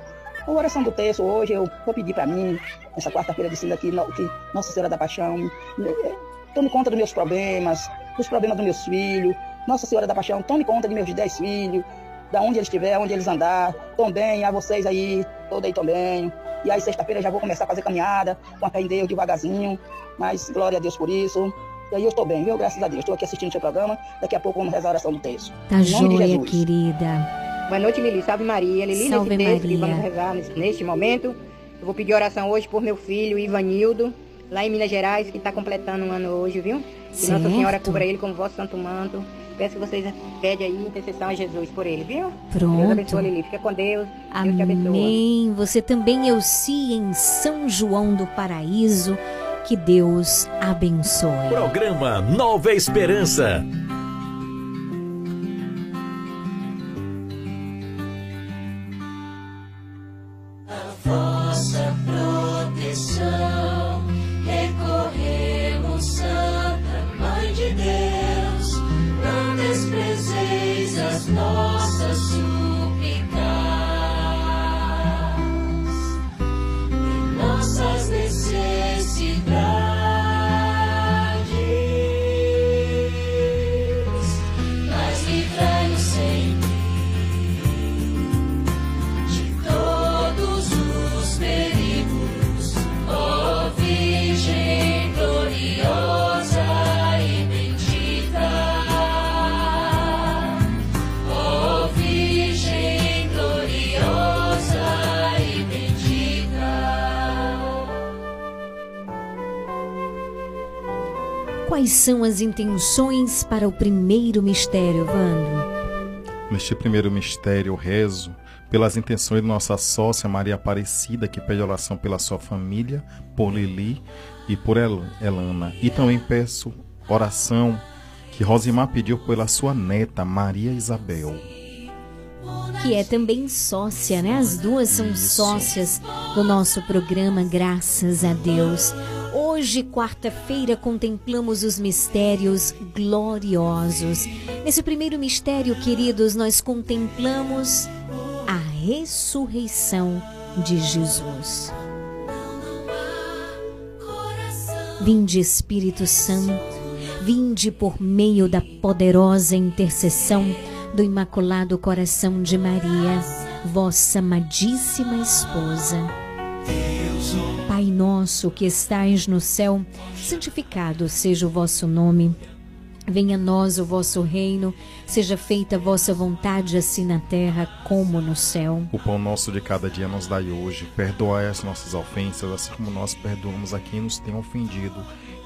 A oração do texto hoje eu vou pedir para mim, nessa quarta-feira de cinza aqui, que Nossa Senhora da Paixão, eh, tome conta dos meus problemas, dos problemas dos meus filhos. Nossa Senhora da Paixão, tome conta de meus dez filhos, da onde eles estiver, onde eles andar. Também a vocês aí, todos aí também. E aí sexta-feira já vou começar a fazer caminhada, com a fé em Deus, devagarzinho. Mas glória a Deus por isso. E aí eu estou bem, viu? Graças a Deus. Estou aqui assistindo o seu programa. Daqui a pouco vamos rezar a oração do texto. Tá joia, querida. Boa noite, Lili. Salve Maria. Lili, Salve nesse texto que Maria. vamos rezar neste momento, eu vou pedir oração hoje por meu filho, Ivanildo, lá em Minas Gerais, que está completando um ano hoje, viu? Que Nossa Certo. Senhora cubra ele com o vosso santo manto. Peço que vocês pedem aí intercessão a Jesus por ele, viu? Pronto. Deus abençoe, Lili. Fica com Deus. Deus te abençoe. Amém. Você também, Elci, em São João do Paraíso. Que Deus abençoe. Programa Nova Esperança. Quais são as intenções para o primeiro mistério, Vando? Neste primeiro mistério, eu rezo pelas intenções de nossa sócia Maria Aparecida, que pede oração pela sua família, por Lili e por El- Elana. E também peço oração que Rosimar pediu pela sua neta, Maria Isabel. que é também sócia, né? As duas são sócias do nosso programa, graças a Deus. Hoje, quarta-feira, contemplamos os mistérios gloriosos. Nesse primeiro mistério, queridos, nós contemplamos a ressurreição de Jesus. Vinde, Espírito Santo, vinde por meio da poderosa intercessão do Imaculado Coração de Maria, vossa amadíssima esposa. Pai nosso que estais no céu, santificado seja o vosso nome. Venha a nós o vosso reino, seja feita a vossa vontade, assim na terra como no céu. O pão nosso de cada dia nos dai hoje. Perdoai as nossas ofensas, assim como nós perdoamos a quem nos tem ofendido.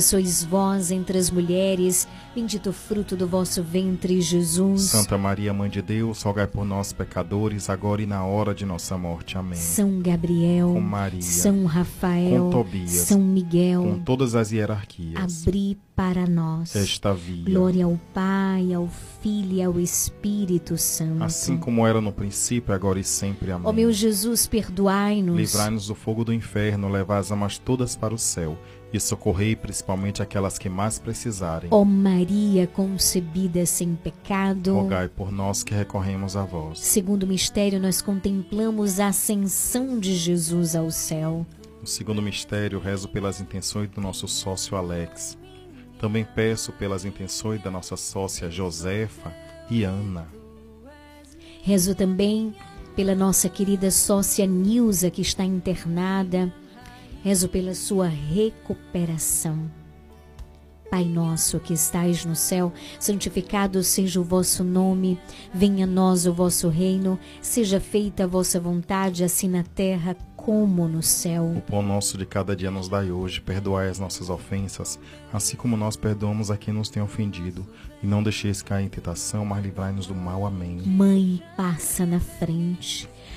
sois vós entre as mulheres, bendito o fruto do vosso ventre, Jesus. Santa Maria, Mãe de Deus, rogai por nós, pecadores, agora e na hora de nossa morte. Amém. São Gabriel, Com Maria, São Rafael, com Tobias, São Miguel, com todas as hierarquias. abri para nós Esta via. Glória ao Pai, ao Filho e ao Espírito Santo. Assim como era no princípio, agora e sempre. Amém. Ó meu Jesus, perdoai-nos. Livrai-nos do fogo do inferno, levai as almas todas para o céu e socorrei principalmente aquelas que mais precisarem. Ó Maria concebida sem pecado. Rogai por nós que recorremos a vós. Segundo mistério, nós contemplamos a ascensão de Jesus ao céu. No segundo mistério, rezo pelas intenções do nosso sócio Alex. Também peço pelas intenções da nossa sócia Josefa e Ana. Rezo também pela nossa querida sócia Nilza, que está internada. Rezo pela sua recuperação. Pai nosso que estais no céu, santificado seja o vosso nome, venha a nós o vosso reino, seja feita a vossa vontade, assim na terra como no céu. O pão nosso de cada dia nos dai hoje, perdoai as nossas ofensas, assim como nós perdoamos a quem nos tem ofendido, e não deixeis cair em tentação, mas livrai-nos do mal. Amém. Mãe, passa na frente.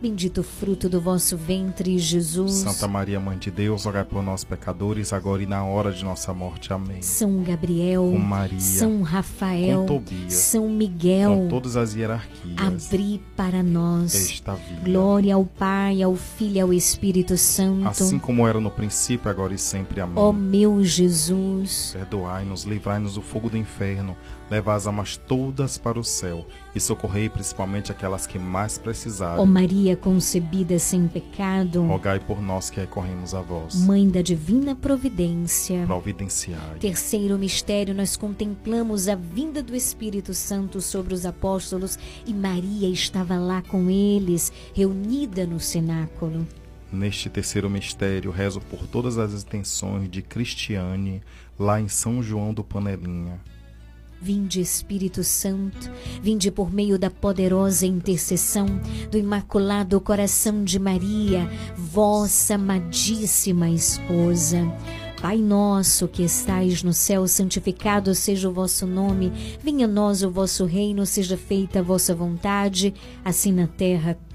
o fruto do vosso ventre, Jesus. Santa Maria, Mãe de Deus, rogai por nós, pecadores, agora e na hora de nossa morte. Amém. São Gabriel, Com Maria, São Rafael, com Tobias, São Miguel, Com todas as hierarquias. abri para nós. Esta via. Glória ao Pai, ao Filho e ao Espírito Santo. Assim como era no princípio, agora e sempre. Amém. Ó meu Jesus, Perdoai-nos, livrai-nos do fogo do inferno, levai as almas todas para o céu e socorrei principalmente aquelas que mais precisarem. ó Maria concebida sem pecado, Rogai por nós que recorremos a vós. Mãe da Divina Providência. Providenciai. Terceiro mistério, nós contemplamos a vinda do Espírito Santo sobre os apóstolos e Maria estava lá com eles, reunida no cenáculo. Neste terceiro mistério, rezo por todas as intenções de Cristiane, lá em São João do Panelinha. Vinde, Espírito Santo, vinde por meio da poderosa intercessão do Imaculado Coração de Maria, vossa amadíssima esposa. Pai nosso que estais no céu, santificado seja o vosso nome, venha a nós o vosso reino, seja feita a vossa vontade, assim na terra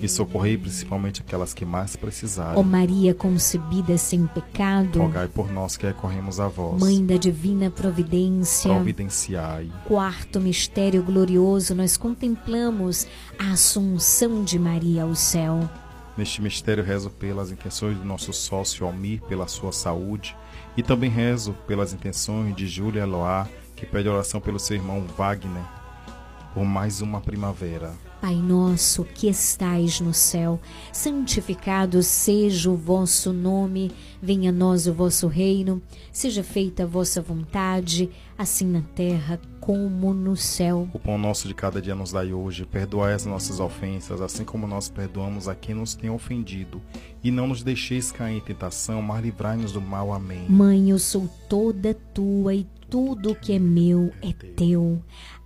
e socorrei principalmente aquelas que mais precisarem. Ó Maria concebida sem pecado, Rogai por nós que recorremos a vós. Mãe da divina providência. Providenciai. Quarto mistério glorioso, nós contemplamos a Assunção de Maria ao céu. Neste mistério rezo pelas intenções do nosso sócio Almir, pela sua saúde, e também rezo pelas intenções de Júlia Eloá, que pede oração pelo seu irmão Wagner, por mais uma primavera. Pai nosso que estais no céu, santificado seja o vosso nome, venha a nós o vosso reino, seja feita a vossa vontade, assim na terra como no céu. O pão nosso de cada dia nos dai hoje, perdoai as nossas ofensas, assim como nós perdoamos a quem nos tem ofendido, e não nos deixeis cair em tentação, mas livrai-nos do mal. Amém. Mãe, eu sou toda tua e tudo que é meu é teu.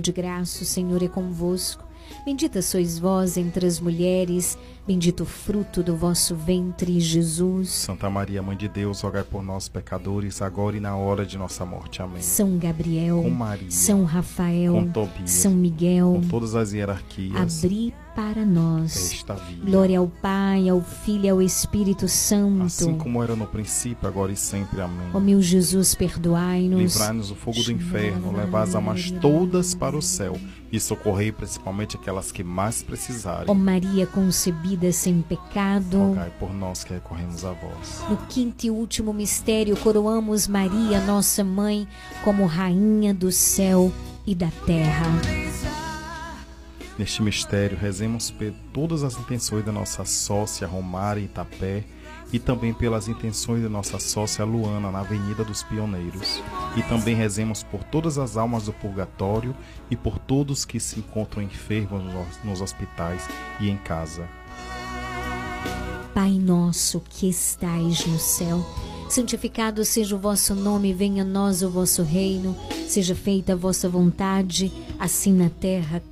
de graça, o Senhor é convosco. Bendita sois vós entre as mulheres, bendito o fruto do vosso ventre, Jesus. Santa Maria, Mãe de Deus, rogai por nós, pecadores, agora e na hora de nossa morte. Amém. São Gabriel, Com Maria, São Rafael, com Tobias, São Miguel, com todas as hierarquias, abri para nós. Glória ao Pai, ao Filho e ao Espírito Santo. Assim como era no princípio, agora e sempre. Amém. Ó meu Jesus, perdoai-nos. Livrai-nos do fogo do inferno, levai as almas todas para o céu e socorrei principalmente aquelas que mais precisarem. Ó Maria concebida sem pecado. Rogai por nós que recorremos a vós. No quinto e último mistério, coroamos Maria, nossa mãe, como rainha do céu e da terra. neste mistério. Rezemos por todas as intenções da nossa sócia Romária Itapé e também pelas intenções da nossa sócia Luana na Avenida dos Pioneiros. E também rezemos por todas as almas do purgatório e por todos que se encontram enfermos nos- nos hospitais e em casa. Pai nosso que estais no céu, santificado seja o vosso nome, venha a nós o vosso reino, seja feita a vossa vontade, assim na terra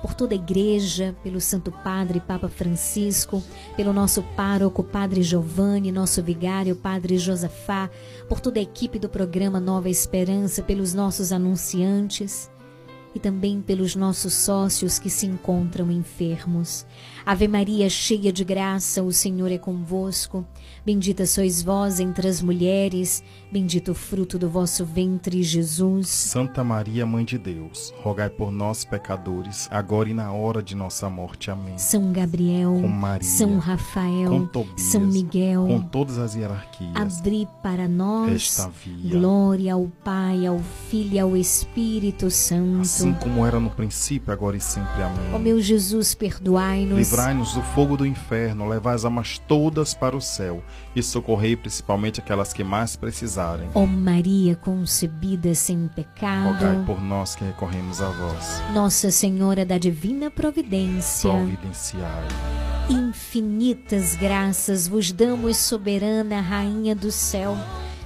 por toda a igreja, pelo Santo Padre Papa Francisco, pelo nosso pároco Padre Giovanni, nosso vigário Padre Josafá, por toda a equipe do programa Nova Esperança, pelos nossos anunciantes e também pelos nossos sócios que se encontram enfermos. Ave Maria, cheia de graça, o Senhor é convosco. Bendita sois vós entre as mulheres, bendito o fruto do vosso ventre, Jesus. Santa Maria, Mãe de Deus, rogai por nós, pecadores, agora e na hora de nossa morte. Amém. São Gabriel, Com Maria, São Rafael, com Tobias, São Miguel, com todas as hierarquias. abri para nós esta via. glória ao Pai, ao Filho e ao Espírito Santo. Assim como era no princípio, agora e sempre. Amém. Ó meu Jesus, perdoai-nos. Livrai-nos do fogo do inferno, levai as almas todas para o céu e socorrei principalmente aquelas que mais precisarem. Ó Maria concebida sem pecado, Rogai por nós que recorremos a vós. Nossa Senhora da Divina Providência, Providenciai. infinitas graças vos damos, soberana Rainha do céu,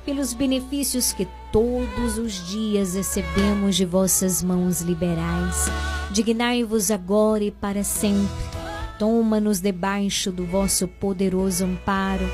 pelos benefícios que todos os dias recebemos de vossas mãos liberais. Dignai-vos agora e para sempre. Toma-nos debaixo do vosso poderoso amparo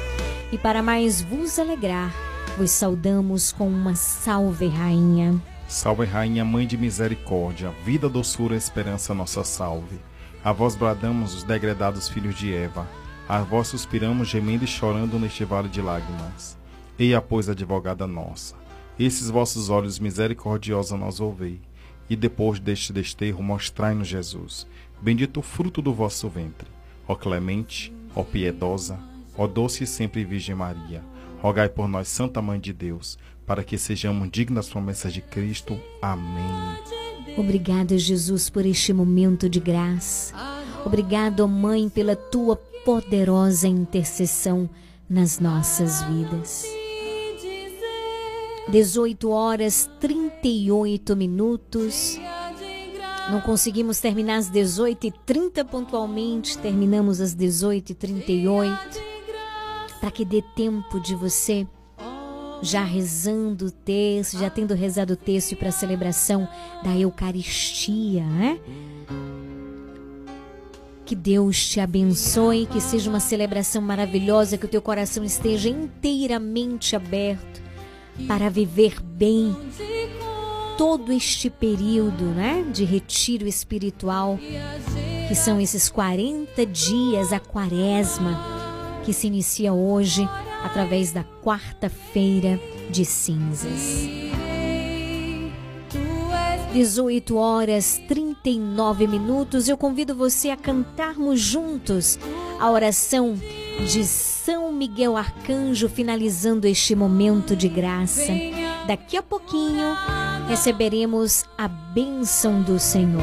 e para mais vos alegrar, vos saudamos com uma salve, Rainha. Salve, Rainha, Mãe de Misericórdia, vida, doçura, esperança, nossa salve. A vós bradamos os degredados filhos de Eva, a vós suspiramos gemendo e chorando neste vale de lágrimas. Eia, pois, advogada nossa, esses vossos olhos misericordiosos nós ouvei, e depois deste desterro mostrai-nos Jesus, bendito o fruto do vosso ventre. Ó clemente, ó piedosa, ó doce e sempre Virgem Maria, rogai por nós, Santa Mãe de Deus, para que sejamos dignos das promessas de Cristo. Amém. Obrigada, Jesus, por este momento de graça. Obrigado, Mãe, pela tua poderosa intercessão nas nossas vidas. 18 horas 38 minutos. Não conseguimos terminar às 18h30 pontualmente, terminamos às 18h38. Para que dê tempo de você já rezando o texto, já tendo rezado o texto para a celebração da Eucaristia, né? Que Deus te abençoe, que seja uma celebração maravilhosa, que o teu coração esteja inteiramente aberto para viver bem todo este período, né, de retiro espiritual, que são esses 40 dias a quaresma, que se inicia hoje através da quarta-feira de cinzas. 18 horas 39 minutos. Eu convido você a cantarmos juntos a oração de São Miguel Arcanjo, finalizando este momento de graça. Daqui a pouquinho receberemos a bênção do Senhor.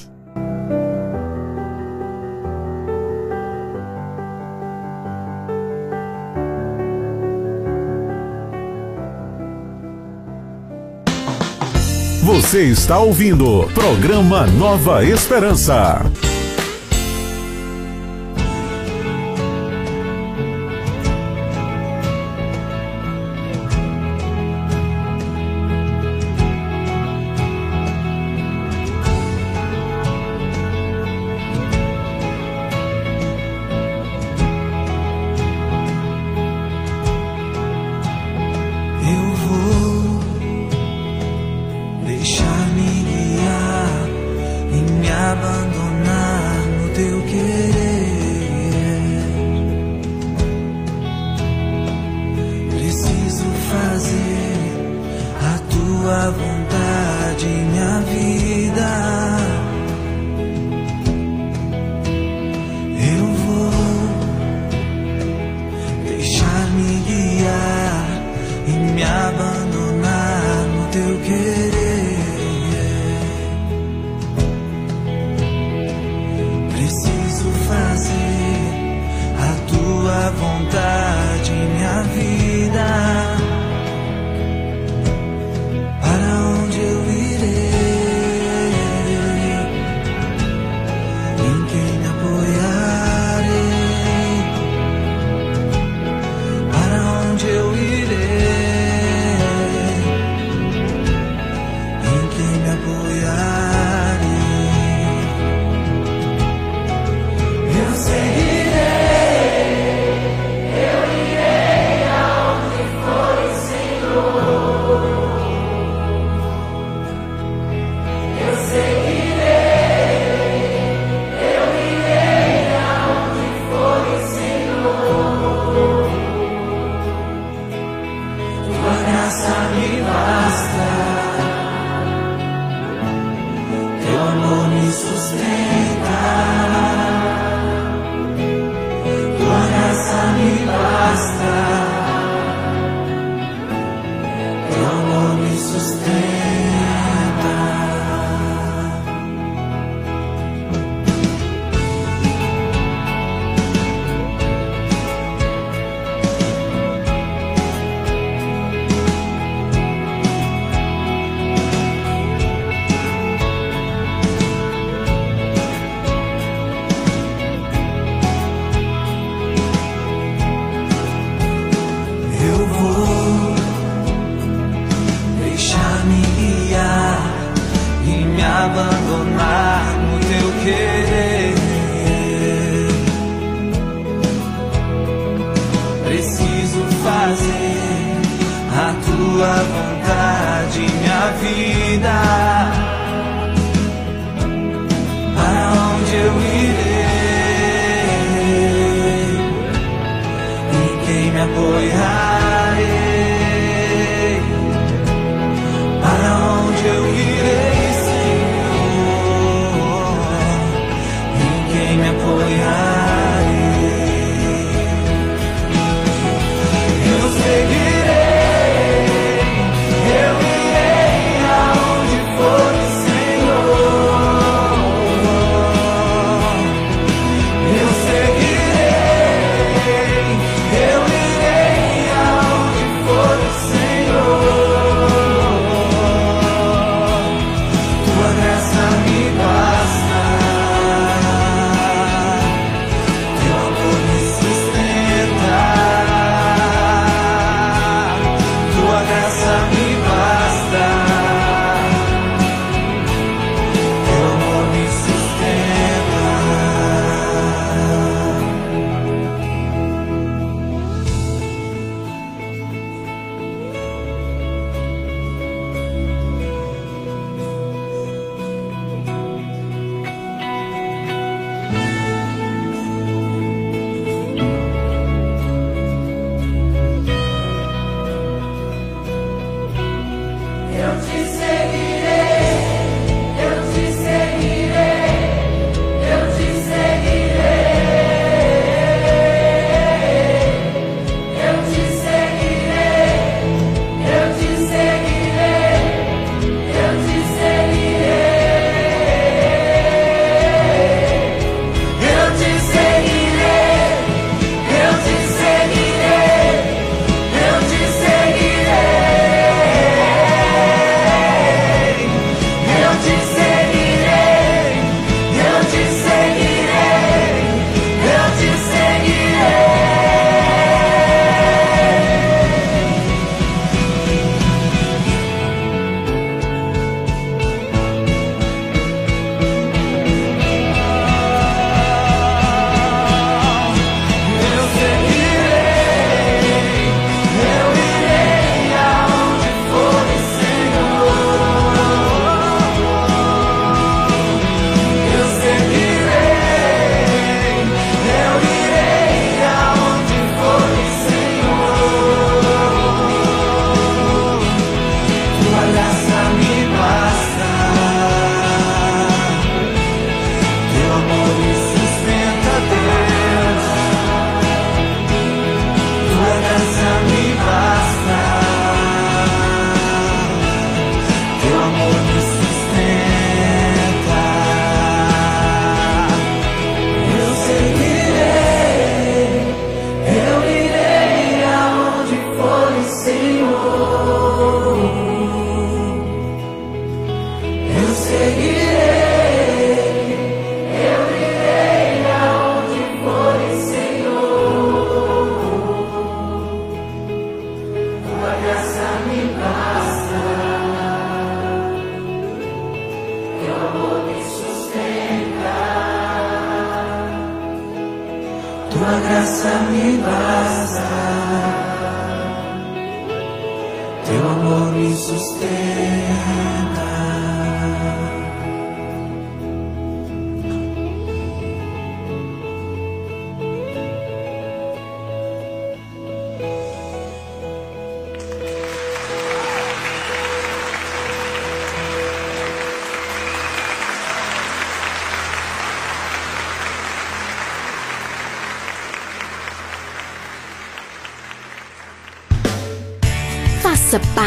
Você está ouvindo programa Nova Esperança.